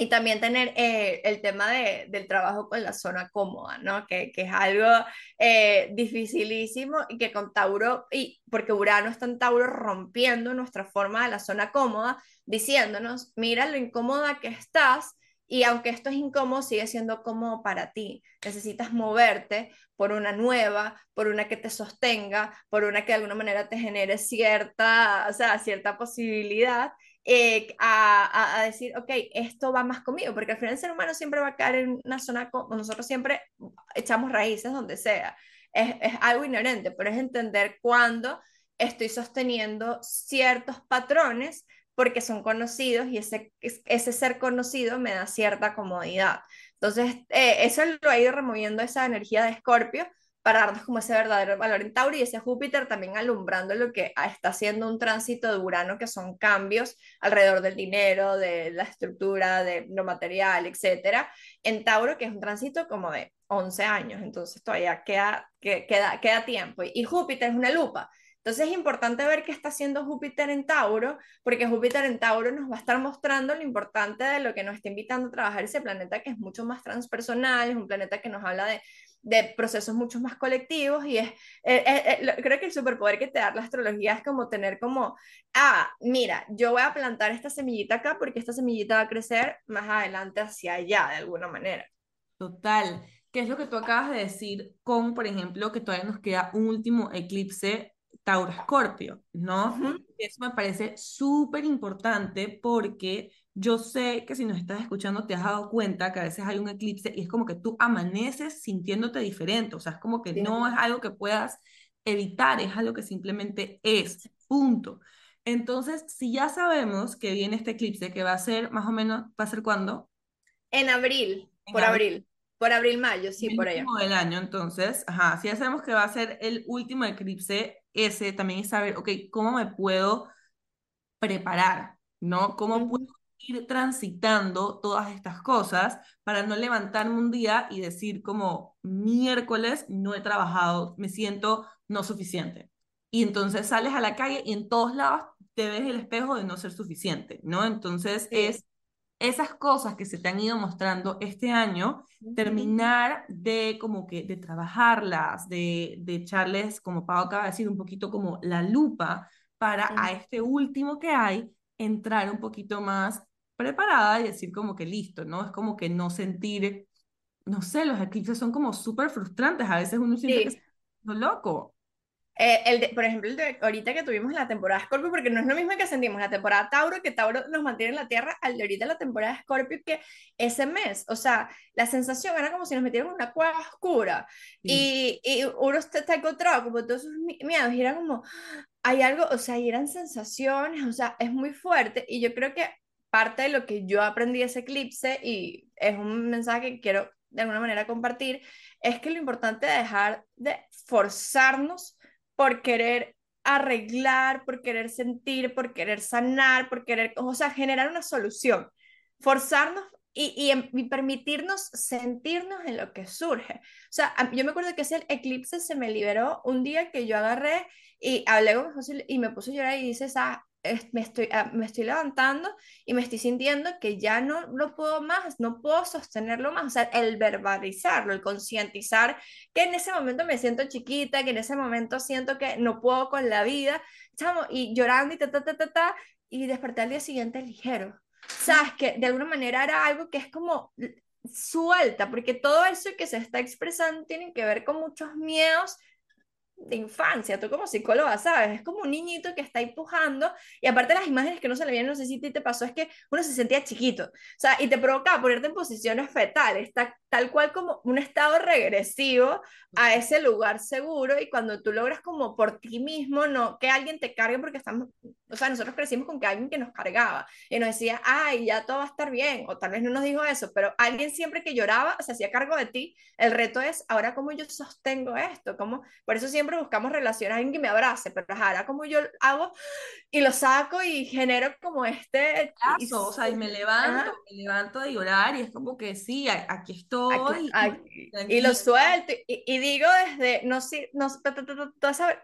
y también tener eh, el tema de, del trabajo con la zona cómoda, ¿no? Que, que es algo eh, dificilísimo y que con Tauro, y porque Urano está en Tauro rompiendo nuestra forma de la zona cómoda, diciéndonos, mira lo incómoda que estás y aunque esto es incómodo, sigue siendo cómodo para ti. Necesitas moverte por una nueva, por una que te sostenga, por una que de alguna manera te genere cierta, o sea, cierta posibilidad eh, a, a, decir, ok, esto va más conmigo, porque al final el ser humano siempre va a caer en una zona, como nosotros siempre echamos raíces donde sea, es, es algo inherente, pero es entender cuándo estoy sosteniendo ciertos patrones porque son conocidos y ese, ese ser conocido me da cierta comodidad. Entonces, eh, eso lo ha ido removiendo esa energía de Escorpio para darnos como ese verdadero valor en Tauro y ese Júpiter también alumbrando lo que está haciendo un tránsito de Urano, que son cambios alrededor del dinero, de la estructura, de lo material, etcétera, en Tauro, que es un tránsito como de 11 años, entonces todavía queda, queda, queda tiempo. Y Júpiter es una lupa. Entonces es importante ver qué está haciendo Júpiter en Tauro, porque Júpiter en Tauro nos va a estar mostrando lo importante de lo que nos está invitando a trabajar ese planeta que es mucho más transpersonal, es un planeta que nos habla de de procesos mucho más colectivos y es, eh, eh, eh, creo que el superpoder que te da la astrología es como tener como, ah, mira, yo voy a plantar esta semillita acá porque esta semillita va a crecer más adelante hacia allá de alguna manera. Total. ¿Qué es lo que tú acabas de decir con, por ejemplo, que todavía nos queda un último eclipse Tauro Escorpio, ¿no? Eso me parece súper importante porque yo sé que si nos estás escuchando te has dado cuenta que a veces hay un eclipse y es como que tú amaneces sintiéndote diferente, o sea, es como que no es algo que puedas evitar, es algo que simplemente es, punto. Entonces, si ya sabemos que viene este eclipse, que va a ser más o menos, ¿va a ser cuándo? En abril, por abril. Por abril, mayo, sí, por allá. del año, entonces, ajá, si ya sabemos que va a ser el último eclipse, ese también es saber, ok, ¿cómo me puedo preparar? ¿No? ¿Cómo puedo ir transitando todas estas cosas para no levantarme un día y decir como miércoles no he trabajado, me siento no suficiente. Y entonces sales a la calle y en todos lados te ves el espejo de no ser suficiente, ¿no? Entonces es esas cosas que se te han ido mostrando este año, terminar de como que de trabajarlas, de, de echarles, como Pau acaba de decir, un poquito como la lupa para a este último que hay entrar un poquito más preparada y decir como que listo, ¿no? Es como que no sentir, no sé, los eclipses son como súper frustrantes, a veces uno siente que es loco. Eh, el por ejemplo, el de ahorita que tuvimos la temporada Scorpio, porque no es lo mismo que sentimos la temporada Tauro, que Tauro nos mantiene en la Tierra, al de ahorita la temporada Scorpio, que ese mes, o sea, la sensación era como si nos metieran en una cueva oscura y, y, uno está encontrado como todos sus miedos y era como, hay algo, o sea, y eran sensaciones, o sea, es muy fuerte y yo creo que parte de lo que yo aprendí de ese eclipse y es un mensaje que quiero de alguna manera compartir, es que lo importante es dejar de forzarnos por querer arreglar, por querer sentir, por querer sanar, por querer, o sea, generar una solución. Forzarnos y, y, permitirnos sentirnos en lo que surge. O sea, yo me acuerdo que ese eclipse se me liberó un día que yo agarré y hablé con José y me puse a llorar y dices, ah, me estoy, ah, me estoy levantando y me estoy sintiendo que ya no lo puedo más, no puedo sostenerlo más. O sea, el verbalizarlo, el concientizar que en ese momento me siento chiquita, que en ese momento siento que no puedo con la vida, chamo, y llorando y ta, ta, ta, ta, ta, y desperté al día siguiente ligero. Sabes que de alguna manera era algo que es como suelta, porque todo eso que se está expresando tiene que ver con muchos miedos de infancia, tú como psicóloga, ¿sabes? Es como un niñito que está empujando y aparte las imágenes que no se le vienen, no sé si te pasó, es que uno se sentía chiquito, o sea, y te provocaba ponerte en posiciones fetales, tal cual como un estado regresivo a ese lugar seguro y cuando tú logras como por ti mismo, no que alguien te cargue porque estamos, o sea, nosotros crecimos con que alguien que nos cargaba y nos decía, ay, ya todo va a estar bien, o tal vez no nos dijo eso, pero alguien siempre que lloraba se hacía cargo de ti, el reto es, ahora cómo yo sostengo esto, cómo, por eso siempre buscamos relaciones, alguien que me abrace, pero ahora como yo hago y lo saco y genero como este... o sea, y me levanto, me levanto de llorar y es como que sí, aquí estoy. y lo suelto y, digo desde, no sé, no,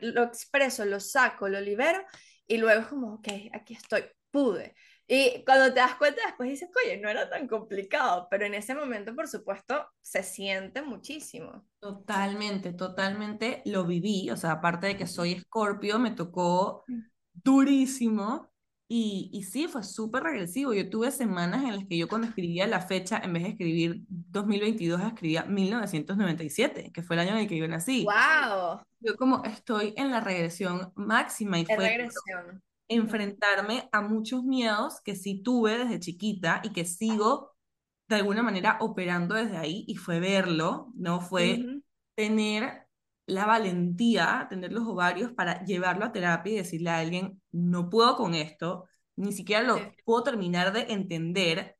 lo expreso, lo saco, lo libero y luego es como, ok, aquí estoy, pude. Y cuando te das cuenta después dices, oye, no era tan complicado, pero en ese momento, por supuesto, se siente muchísimo. Totalmente, totalmente lo viví, o sea, aparte de que soy escorpio, me tocó durísimo y, y sí, fue súper regresivo. Yo tuve semanas en las que yo cuando escribía la fecha, en vez de escribir 2022, escribía 1997, que fue el año en el que yo nací. ¡Wow! Yo como estoy en la regresión máxima y fue... Regresión enfrentarme a muchos miedos que sí tuve desde chiquita y que sigo de alguna manera operando desde ahí y fue verlo, ¿no? Fue tener la valentía, tener los ovarios para llevarlo a terapia y decirle a alguien, no puedo con esto, ni siquiera lo puedo terminar de entender,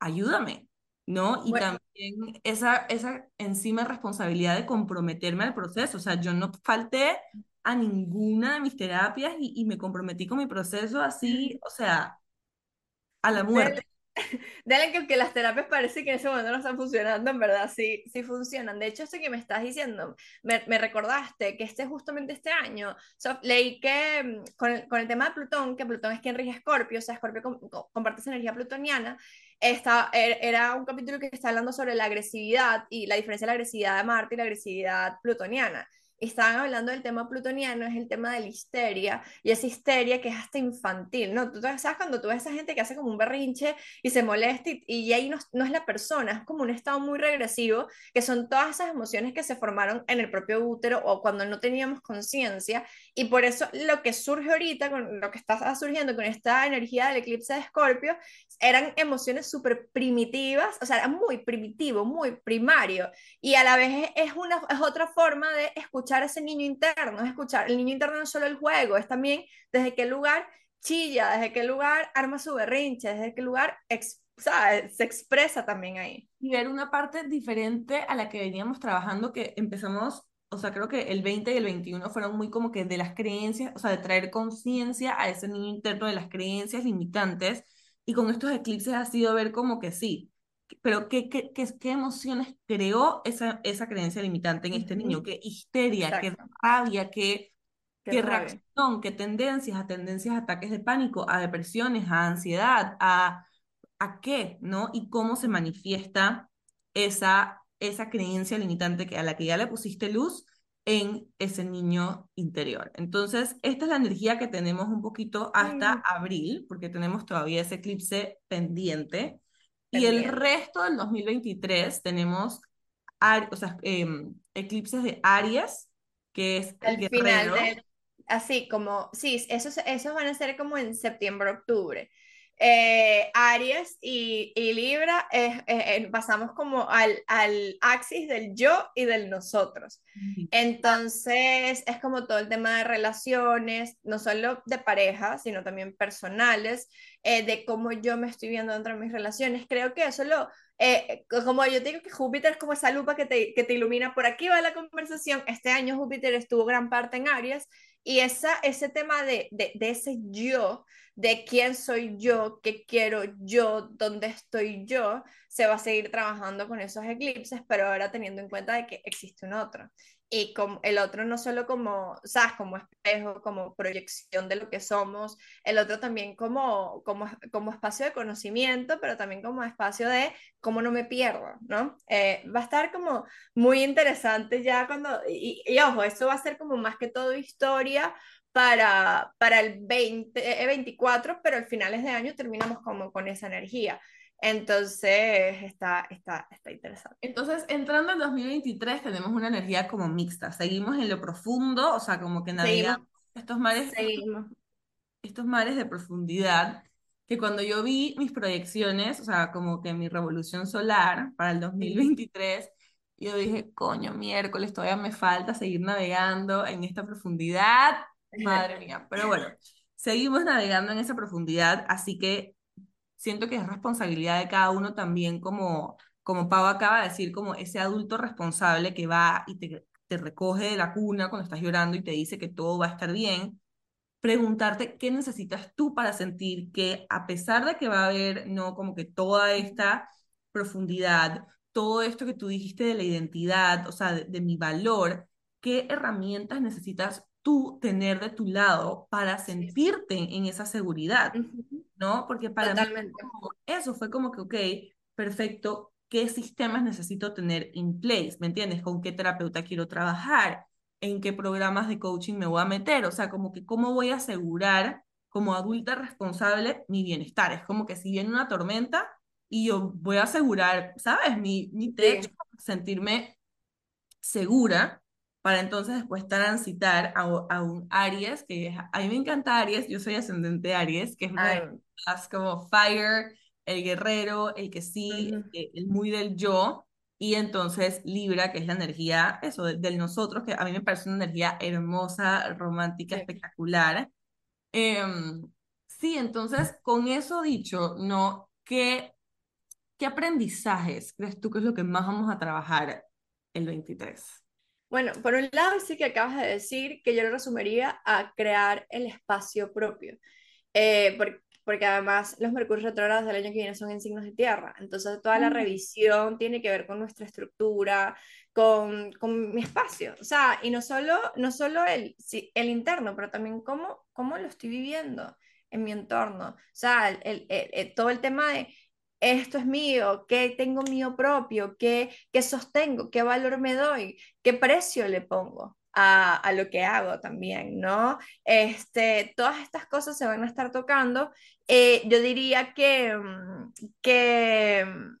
ayúdame, ¿no? Y también esa, esa encima responsabilidad de comprometerme al proceso, o sea, yo no falté a ninguna de mis terapias y, me comprometí con mi proceso así, o sea, a la muerte. Dale que, que las terapias parece que en ese momento no están funcionando, en verdad sí, sí funcionan. De hecho, esto que me estás diciendo, me, me recordaste que este justamente este año, leí que mm, con el, con el, tema de Plutón, que Plutón es quien rige Escorpio, o sea, Escorpio comparte esa energía plutoniana, esta, er, era un capítulo que está hablando sobre la agresividad y la diferencia de la agresividad de Marte y la agresividad plutoniana estaban hablando del tema plutoniano, es el tema de la histeria, y esa histeria que es hasta infantil, ¿no? Tú sabes cuando tú ves a esa gente que hace como un berrinche y se molesta y, y ahí no, no, es la persona, es como un estado muy regresivo, que son todas esas emociones que se formaron en el propio útero o cuando no teníamos conciencia, y por eso lo que surge ahorita, con lo que está surgiendo con esta energía del eclipse de Escorpio, eran emociones súper primitivas, o sea, era muy primitivo, muy primario, y a la vez es, una, es otra forma de escuchar escuchar ese niño interno, es escuchar, el niño interno no es solo el juego, es también desde qué lugar chilla, desde qué lugar arma su berrinche, desde qué lugar se expresa también ahí. Y ver una parte diferente a la que veníamos trabajando, que empezamos, o sea, creo que el 20 y el 21 fueron muy como que de las creencias, o sea, de traer conciencia a ese niño interno de las creencias limitantes, y con estos eclipses ha sido ver como que sí, pero ¿qué, qué, qué, qué emociones creó esa, esa creencia limitante en este niño? ¿Qué histeria, qué rabia, qué, qué, reacción, qué tendencias, a tendencias a ataques de pánico, a depresiones, a ansiedad, a, a qué, ¿no? Y cómo se manifiesta esa, esa creencia limitante que, a la que ya le pusiste luz en ese niño interior. Entonces, esta es la energía que tenemos un poquito hasta abril, porque tenemos todavía ese eclipse pendiente. Y el resto del 2023 tenemos o sea, em, eclipses de Aries, que es el, final de, así como, sí, esos, esos van a ser como en septiembre, octubre. Eh, Aries y, y Libra eh, pasamos como al, al axis del yo y del nosotros. Entonces es como todo el tema de relaciones, no solo de pareja, sino también personales, eh, de cómo yo me estoy viendo dentro de mis relaciones. Creo que eso lo, como yo digo que Júpiter es como esa lupa que te, que te ilumina, por aquí va la conversación. Este año Júpiter estuvo gran parte en Aries Y esa, ese tema de, de, de ese yo, de quién soy yo, qué quiero yo, dónde estoy yo, se va a seguir trabajando con esos eclipses, pero ahora teniendo en cuenta de que existe un otro y como el otro no solo como, ¿sabes? Como espejo, como proyección de lo que somos, el otro también como, como, como espacio de conocimiento, pero también como espacio de cómo no me pierdo, ¿no? Eh, va a estar como muy interesante ya cuando, y, y, ojo, esto va a ser como más que todo historia para, para el 20, 24, eh, pero al finales de año terminamos como con esa energía. Entonces, está, está, está interesante. Entonces, entrando en 2023, tenemos una energía como mixta. Seguimos en lo profundo, o sea, como que navegamos estos mares, estos mares de profundidad, que cuando yo vi mis proyecciones, o sea, como que mi revolución solar para el 2023, yo dije, coño, miércoles, todavía me falta seguir navegando en esta profundidad. Madre mía. Pero bueno, seguimos navegando en esa profundidad, así que siento que es responsabilidad de cada uno también, como, como Pau acaba de decir, como ese adulto responsable que va y te, te recoge de la cuna cuando estás llorando y te dice que todo va a estar bien, preguntarte qué necesitas tú para sentir que a pesar de que va a haber, no, como que toda esta profundidad, todo esto que tú dijiste de la identidad, o sea, de, mi valor, ¿qué herramientas necesitas tú tener de tu lado para sentirte en esa seguridad? ¿No? Porque para mí eso fue como que, ok, perfecto, ¿qué sistemas necesito tener in place? ¿Me entiendes? ¿Con qué terapeuta quiero trabajar? ¿En qué programas de coaching me voy a meter? O sea, como que cómo voy a asegurar como adulta responsable mi bienestar. Es como que si viene una tormenta y yo voy a asegurar, ¿sabes? Mi, mi techo, sentirme segura para entonces después transitar a, a, un Aries, que a mí me encanta Aries, yo soy ascendente Aries, que es más como Fire, el guerrero, el que sí, el, muy del yo, y entonces Libra, que es la energía, eso, del, nosotros, que a mí me parece una energía hermosa, romántica, espectacular. Em, sí, entonces, con eso dicho, ¿no? ¿Qué, ¿Qué aprendizajes crees tú que es lo que más vamos a trabajar el 23? Bueno, por un lado sí que acabas de decir que yo lo resumiría a crear el espacio propio, eh, porque, porque, además los mercurios retrógrados del año que viene son en signos de tierra, entonces toda la mm. revisión tiene que ver con nuestra estructura, con, con mi espacio, o sea, y no solo, no solo el, el interno, pero también cómo, cómo lo estoy viviendo en mi entorno, o sea, el, el, todo el tema de esto es mío, qué tengo mío propio, qué, qué sostengo, qué valor me doy, qué precio le pongo a, a, lo que hago también, ¿no? Este, todas estas cosas se van a estar tocando. Eh, yo diría que, mm, que mm,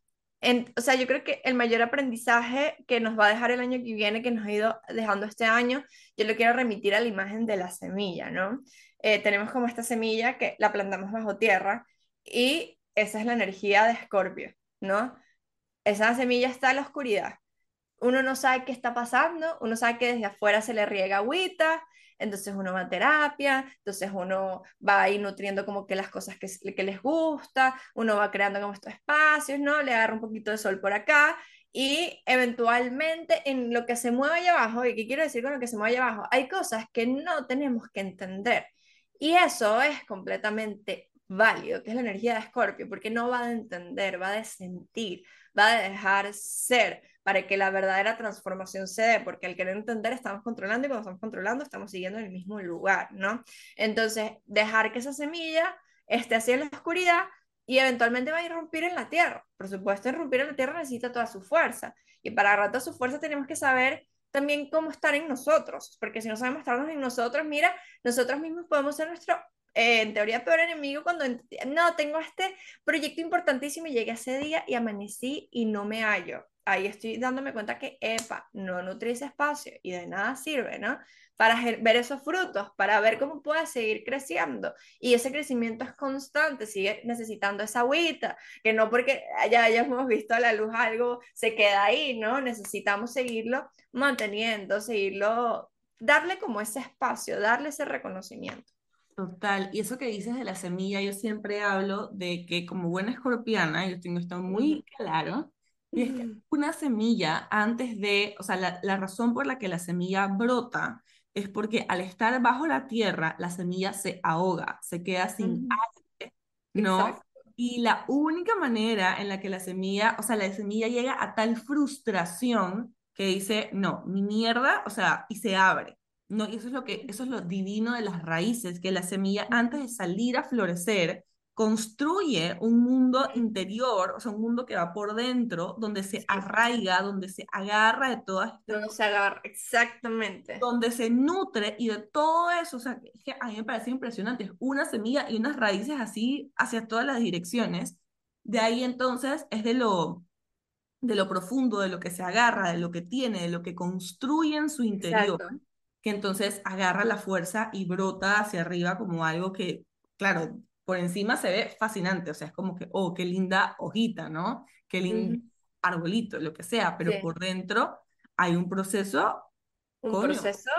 o sea, yo creo que el mayor aprendizaje que nos va a dejar el año que viene, que nos ha ido dejando este año, yo lo quiero remitir a la imagen de la semilla, ¿no? Eh, tenemos como esta semilla que la plantamos bajo tierra y esa es la energía de Escorpio, ¿no? Esa semilla está en la oscuridad. Uno no sabe qué está pasando, uno sabe que desde afuera se le riega agüita, entonces uno va a terapia, entonces uno va a ir nutriendo como que las cosas que, que les gusta, uno va creando como estos espacios, ¿no? Le agarra un poquito de sol por acá y eventualmente en lo que se mueve allá abajo, ¿y qué quiero decir con lo que se mueve allá abajo? Hay cosas que no tenemos que entender. Y eso es completamente válido, que es la energía de Escorpio, porque no va a entender, va a sentir, va a dejar ser para que la verdadera transformación se dé, porque al querer entender estamos controlando y cuando estamos controlando estamos siguiendo en el mismo lugar, ¿no? Entonces, dejar que esa semilla esté así en la oscuridad y eventualmente va a irrumpir en la tierra. Por supuesto, irrumpir en la tierra necesita toda su fuerza y para agarrar su fuerza tenemos que saber también cómo estar en nosotros, porque si no sabemos estarnos en nosotros, mira, nosotros mismos podemos ser nuestro eh, en teoría peor enemigo cuando no tengo este proyecto importantísimo y llegué ese día y amanecí y no me hallo. Ahí estoy dándome cuenta que, epa, no nutrí ese espacio y de nada sirve, ¿no? Para ver esos frutos, para ver cómo puede seguir creciendo. Y ese crecimiento es constante, sigue necesitando esa agüita, que no porque ya hayamos visto a la luz algo se queda ahí, ¿no? Necesitamos seguirlo manteniendo, seguirlo, darle como ese espacio, darle ese reconocimiento. Total, y eso que dices de la semilla, yo siempre hablo de que como buena escorpiana, yo tengo esto muy claro, y es que una semilla antes de, o sea, la, la razón por la que la semilla brota es porque al estar bajo la tierra, la semilla se ahoga, se queda sin aire, ¿no? Y la única manera en la que la semilla, o sea, la semilla llega a tal frustración que dice, no, mi mierda, o sea, y se abre. No, y eso es lo que, eso es lo divino de las raíces, que la semilla antes de salir a florecer, construye un mundo interior, o sea, un mundo que va por dentro, donde se arraiga, donde se agarra de todas estas Donde se agarra, exactamente. donde se nutre y de todo eso, o sea, que a mí me parece impresionante, es una semilla y unas raíces así hacia todas las direcciones. De ahí entonces es de lo, de lo profundo, de lo que se agarra, de lo que tiene, de lo que construye en su interior, Exacto. Que entonces agarra la fuerza y brota hacia arriba como algo que, claro, por encima se ve fascinante, o sea, es como que, oh, qué linda hojita, ¿no? Qué lindo Ujú. arbolito, lo que sea, pero Sí. por dentro hay un proceso, un coño, proceso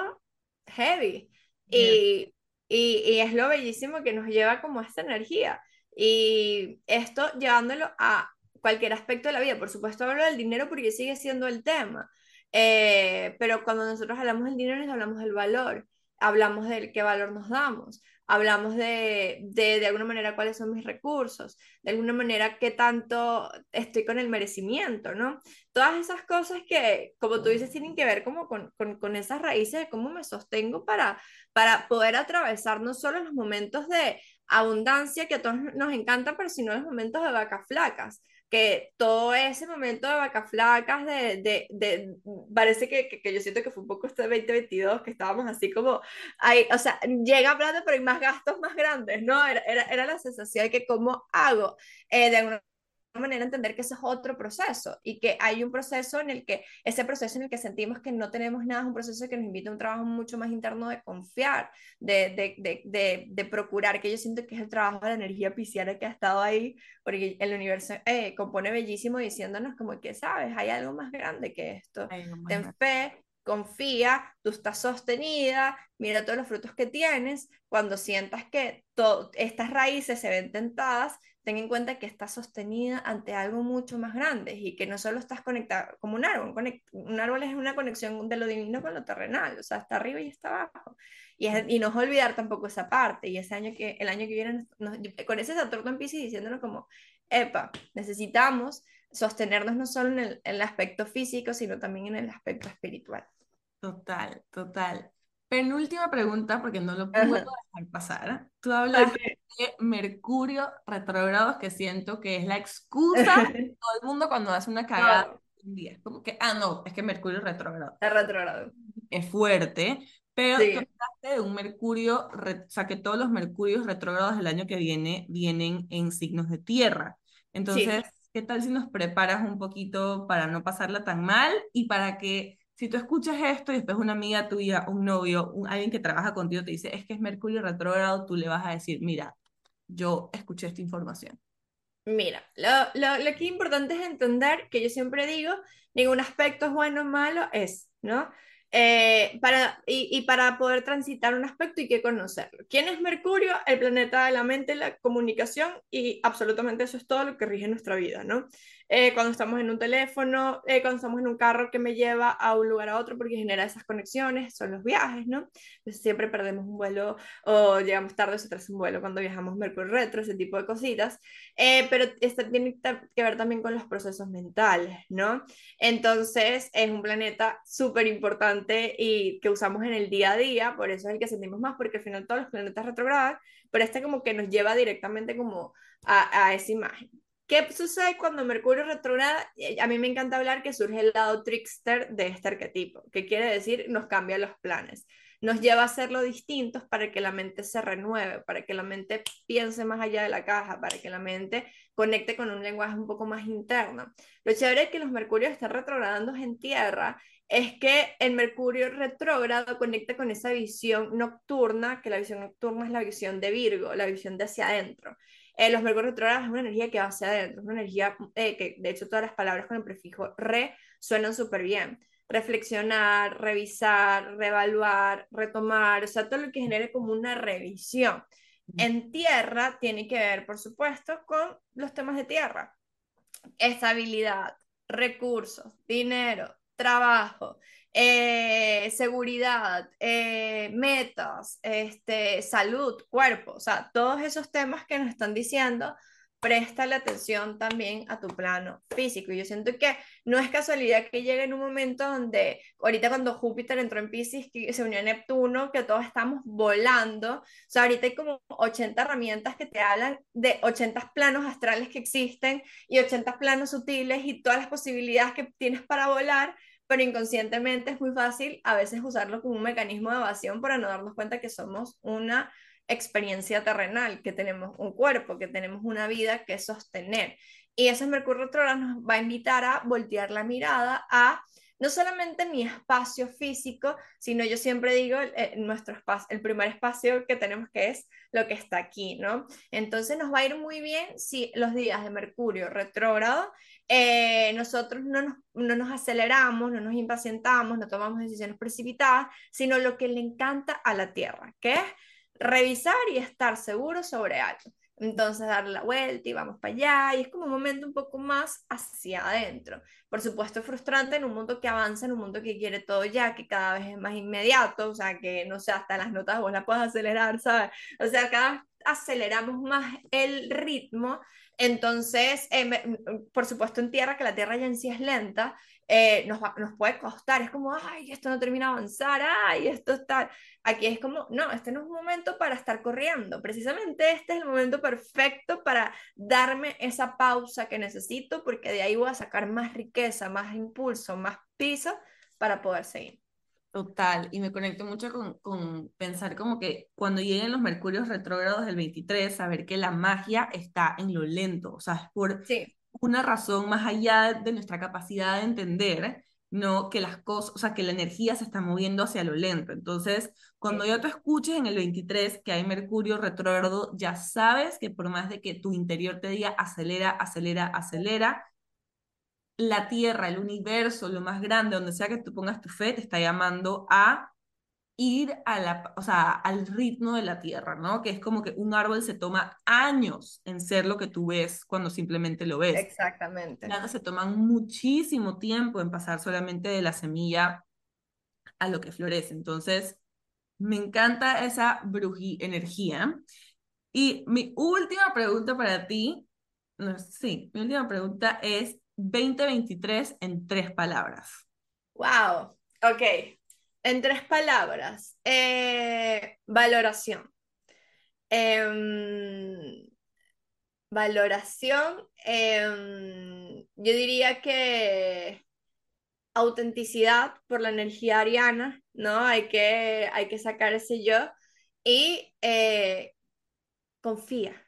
heavy. Y, y, y es lo bellísimo que nos lleva como a esta energía. Y esto llevándolo a cualquier aspecto de la vida. Por supuesto, hablo del dinero porque sigue siendo el tema. Eh, pero cuando nosotros hablamos del dinero, nos hablamos del valor. Hablamos del qué valor nos damos. Hablamos de, de, de alguna manera, cuáles son mis recursos. De alguna manera, qué tanto estoy con el merecimiento, ¿no? todas esas cosas que, como tú dices, tienen que ver como con, con, con esas raíces de cómo me sostengo para, para poder atravesar no solo los momentos de abundancia que a todos nos encantan, pero sino los momentos de vacas flacas que todo ese momento de vacas flacas, de, de, de parece que, que, que, yo siento que fue un poco este 2022, que estábamos así como, ahí, o sea, llega plata, pero hay más gastos más grandes, ¿no? Era, era, era la sensación de que cómo hago, eh, de alguna manera entender que ese es otro proceso y que hay un proceso en el que, ese proceso en el que sentimos que no tenemos nada, es un proceso que nos invita a un trabajo mucho más interno de confiar, de, de, de, de, procurar, que yo siento que es el trabajo de la energía pisciana que ha estado ahí, porque el universo eh, compone bellísimo diciéndonos como que, sabes, hay algo más grande que esto, ten fe, confía, tú estás sostenida, mira todos los frutos que tienes, cuando sientas que estas raíces se ven tentadas, ten en cuenta que estás sostenida ante algo mucho más grande y que no solo estás conectada como un árbol, un árbol es una conexión de lo divino con lo terrenal, o sea, está arriba y está abajo. Y, es, y no olvidar tampoco esa parte, y ese año que, el año que viene, nos, con ese Saturno en Pisces diciéndonos como, epa, necesitamos sostenernos no solo en el aspecto físico, sino también en el aspecto espiritual. Total, total. Penúltima pregunta, porque no lo puedo dejar pasar. Tú hablas okay. de Mercurio retrógrado, que siento que es la excusa de todo el mundo cuando hace una cagada no. un día. Como que, ah, no, es que Mercurio retrógrado. Es retrógrado. Es fuerte, pero sí. tú hablaste de un Mercurio, o sea, que todos los Mercurios retrógrados del año que viene vienen en signos de tierra. Entonces, sí. ¿qué tal si nos preparas un poquito para no pasarla tan mal y para que si tú escuchas esto y después una amiga tuya, un novio, un, alguien que trabaja contigo te dice, es que es Mercurio retrógrado, tú le vas a decir, mira, yo escuché esta información. Mira, lo, lo, lo que es importante es entender que yo siempre digo, ningún aspecto es bueno o malo, es, ¿no? Eh, para, y, y, para poder transitar un aspecto hay que conocerlo. ¿Quién es Mercurio? El planeta de la mente, la comunicación y absolutamente eso es todo lo que rige nuestra vida, ¿no? Eh, cuando estamos en un teléfono, eh, cuando estamos en un carro que me lleva a un lugar a otro porque genera esas conexiones, son los viajes, ¿no? Entonces siempre perdemos un vuelo o llegamos tarde o se atrasa un vuelo cuando viajamos Mercurio retro, ese tipo de cositas, eh, pero esto tiene que ver también con los procesos mentales, ¿no? Entonces es un planeta súper importante y que usamos en el día a día, por eso es el que sentimos más, porque al final todos los planetas retrogradan, pero este como que nos lleva directamente como a, a esa imagen. ¿Qué sucede cuando Mercurio retrograda? A mí me encanta hablar que surge el lado trickster de este arquetipo, que quiere decir nos cambia los planes, nos lleva a hacerlo distintos para que la mente se renueve, para que la mente piense más allá de la caja, para que la mente conecte con un lenguaje un poco más interno. Lo chévere es que los Mercurios están retrogradando en Tierra es que el Mercurio retrógrado conecta con esa visión nocturna, que la visión nocturna es la visión de Virgo, la visión de hacia adentro. Eh, los Mercurios retrógrados es una energía que va hacia adentro, es una energía eh, que de hecho todas las palabras con el prefijo re suenan súper bien. Reflexionar, revisar, reevaluar, retomar, o sea, todo lo que genere como una revisión. En tierra tiene que ver, por supuesto, con los temas de tierra. Estabilidad, recursos, dinero, trabajo, eh, seguridad, eh, metas, este, salud, cuerpo, o sea, todos esos temas que nos están diciendo presta la atención también a tu plano físico. Y yo siento que no es casualidad que llegue en un momento donde, ahorita cuando Júpiter entró en Pisces, que se unió a Neptuno, que todos estamos volando, o sea, ahorita hay como 80 herramientas que te hablan de 80 planos astrales que existen y 80 planos sutiles y todas las posibilidades que tienes para volar. Pero inconscientemente es muy fácil a veces usarlo como un mecanismo de evasión para no darnos cuenta que somos una experiencia terrenal, que tenemos un cuerpo, que tenemos una vida que sostener. Y ese Mercurio retrógrado nos va a invitar a voltear la mirada a no solamente mi espacio físico, sino yo siempre digo eh, nuestro espacio, el primer espacio que tenemos que es lo que está aquí, ¿no? Entonces nos va a ir muy bien si los días de Mercurio retrógrado eh, nosotros no nos, no nos aceleramos, no nos impacientamos, no tomamos decisiones precipitadas, sino lo que le encanta a la Tierra, que es revisar y estar seguro sobre algo. Entonces darle la vuelta y vamos para allá y es como un momento un poco más hacia adentro. Por supuesto es frustrante en un mundo que avanza, en un mundo que quiere todo ya, que cada vez es más inmediato, o sea, que no sé, hasta las notas vos las puedes acelerar, ¿sabes? O sea, cada vez aceleramos más el ritmo entonces, eh, por supuesto en tierra, que la tierra ya en sí es lenta, eh, nos, nos puede costar, es como, ay, esto no termina de avanzar, ay, esto está, aquí es como, no, este no es un momento para estar corriendo, precisamente este es el momento perfecto para darme esa pausa que necesito, porque de ahí voy a sacar más riqueza, más impulso, más piso para poder seguir. Total, y me conecto mucho con, con, pensar como que cuando lleguen los mercurios retrógrados del 23, saber que la magia está en lo lento, o sea, es por una razón más allá de nuestra capacidad de entender, no que las cosas, o sea, que la energía se está moviendo hacia lo lento. Entonces, cuando ya tú escuches en el 23 que hay mercurio retrógrado, ya sabes que por más de que tu interior te diga acelera, acelera, acelera, la tierra, el universo, lo más grande, donde sea que tú pongas tu fe, te está llamando a ir a la, o sea, al ritmo de la tierra, ¿no? Que es como que un árbol se toma años en ser lo que tú ves cuando simplemente lo ves. Exactamente. Las se toman muchísimo tiempo en pasar solamente de la semilla a lo que florece. Entonces, me encanta esa bruji energía. Y mi última pregunta para ti, no, sí, mi última pregunta es, 2023 en tres palabras. Wow, ok. En tres palabras. Eh, valoración. Em, valoración. Em, yo diría que autenticidad por la energía ariana, ¿no? Hay que, hay que sacar ese yo. Y eh, confía.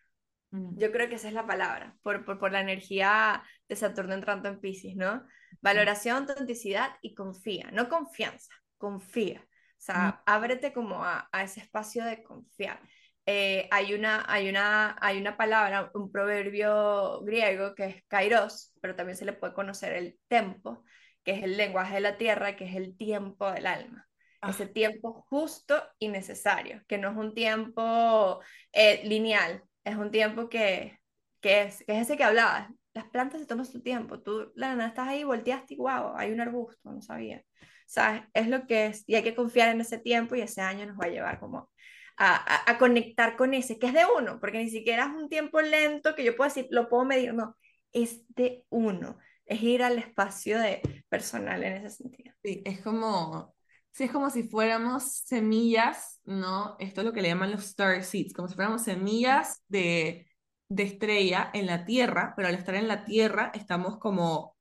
Mm. Yo creo que esa es la palabra, por, por, por la energía de Saturno entrando en Pisces, ¿no? Valoración, autenticidad y confía, no confianza, confía. O sea, ábrete como a, a, ese espacio de confiar. Eh, hay, una, hay, una, hay una palabra, un proverbio griego que es kairos, pero también se le puede conocer el tempo, que es el lenguaje de la tierra, que es el tiempo del alma. Ah. Ese tiempo justo y necesario, que no es un tiempo eh, lineal, es un tiempo que, que, es, que es ese que hablabas, las plantas se toman su tiempo. Tú, la nada, estás ahí, volteaste y wow, hay un arbusto, no sabía. ¿Sabes? Es lo que es. Y hay que confiar en ese tiempo y ese año nos va a llevar como a, a, conectar con ese, que es de uno, porque ni siquiera es un tiempo lento que yo puedo decir, lo puedo medir, no, es de uno. Es ir al espacio de personal en ese sentido. Sí, es como, sí, es como si fuéramos semillas, ¿no? Esto es lo que le llaman los star seeds, como si fuéramos semillas de de estrella en la Tierra, pero al estar en la Tierra estamos como,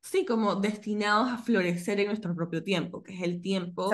sí, como destinados a florecer en nuestro propio tiempo, que es el tiempo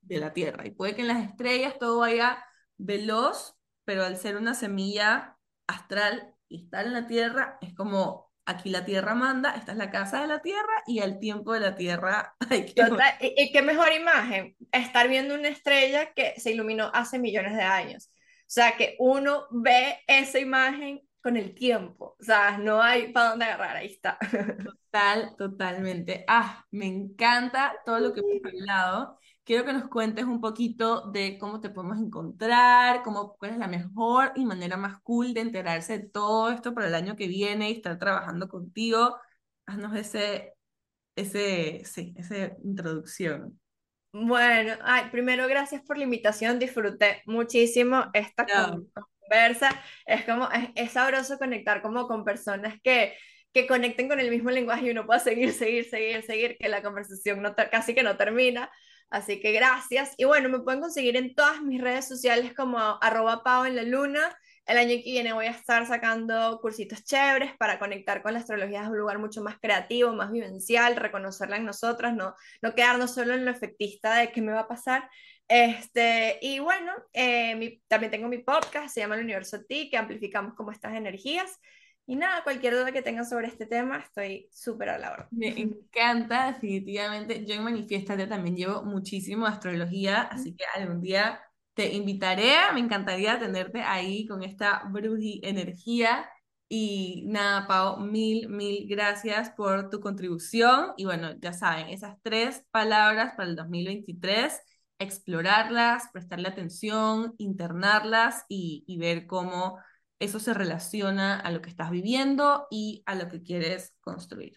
de la Tierra. Y puede que en las estrellas todo vaya veloz, pero al ser una semilla astral y estar en la Tierra, es como aquí la Tierra manda, esta es la casa de la Tierra y al tiempo de la Tierra hay que... y qué mejor imagen, estar viendo una estrella que se iluminó hace millones de años sea, que uno ve esa imagen con el tiempo, o sea, no hay para dónde agarrar, ahí está. Total, totalmente. Ah, me encanta todo lo que hemos hablado. Quiero que nos cuentes un poquito de cómo te podemos encontrar, cómo, cuál es la mejor y manera más cool de enterarse de todo esto para el año que viene y estar trabajando contigo. Haznos ese ese, sí, esa introducción. Bueno, ay, primero gracias por la invitación, disfruté muchísimo esta conversa, es como, es, es, sabroso conectar como con personas que, que conecten con el mismo lenguaje y uno pueda seguir, seguir, seguir, seguir, que la conversación no casi que no termina, así que gracias, y bueno, me pueden conseguir en todas mis redes sociales como arroba pao en la luna, el año que viene voy a estar sacando cursitos chéveres para conectar con la astrología desde un lugar mucho más creativo, más vivencial, reconocerla en nosotras, no, no quedarnos solo en lo efectista de qué me va a pasar. Este, y bueno, eh, también tengo mi podcast, se llama El Universo Ti, que amplificamos como estas energías. Y nada, cualquier duda que tengan sobre este tema, estoy súper a la hora. Me encanta, definitivamente. Yo en Manifiestate también llevo muchísimo astrología, así que algún día te invitaré, me encantaría tenerte ahí con esta bruji energía. Y nada, Pau, mil, mil gracias por tu contribución. Y bueno, ya saben, esas tres palabras para el 2023, explorarlas, prestarle atención, internarlas y, y ver cómo eso se relaciona a lo que estás viviendo y a lo que quieres construir.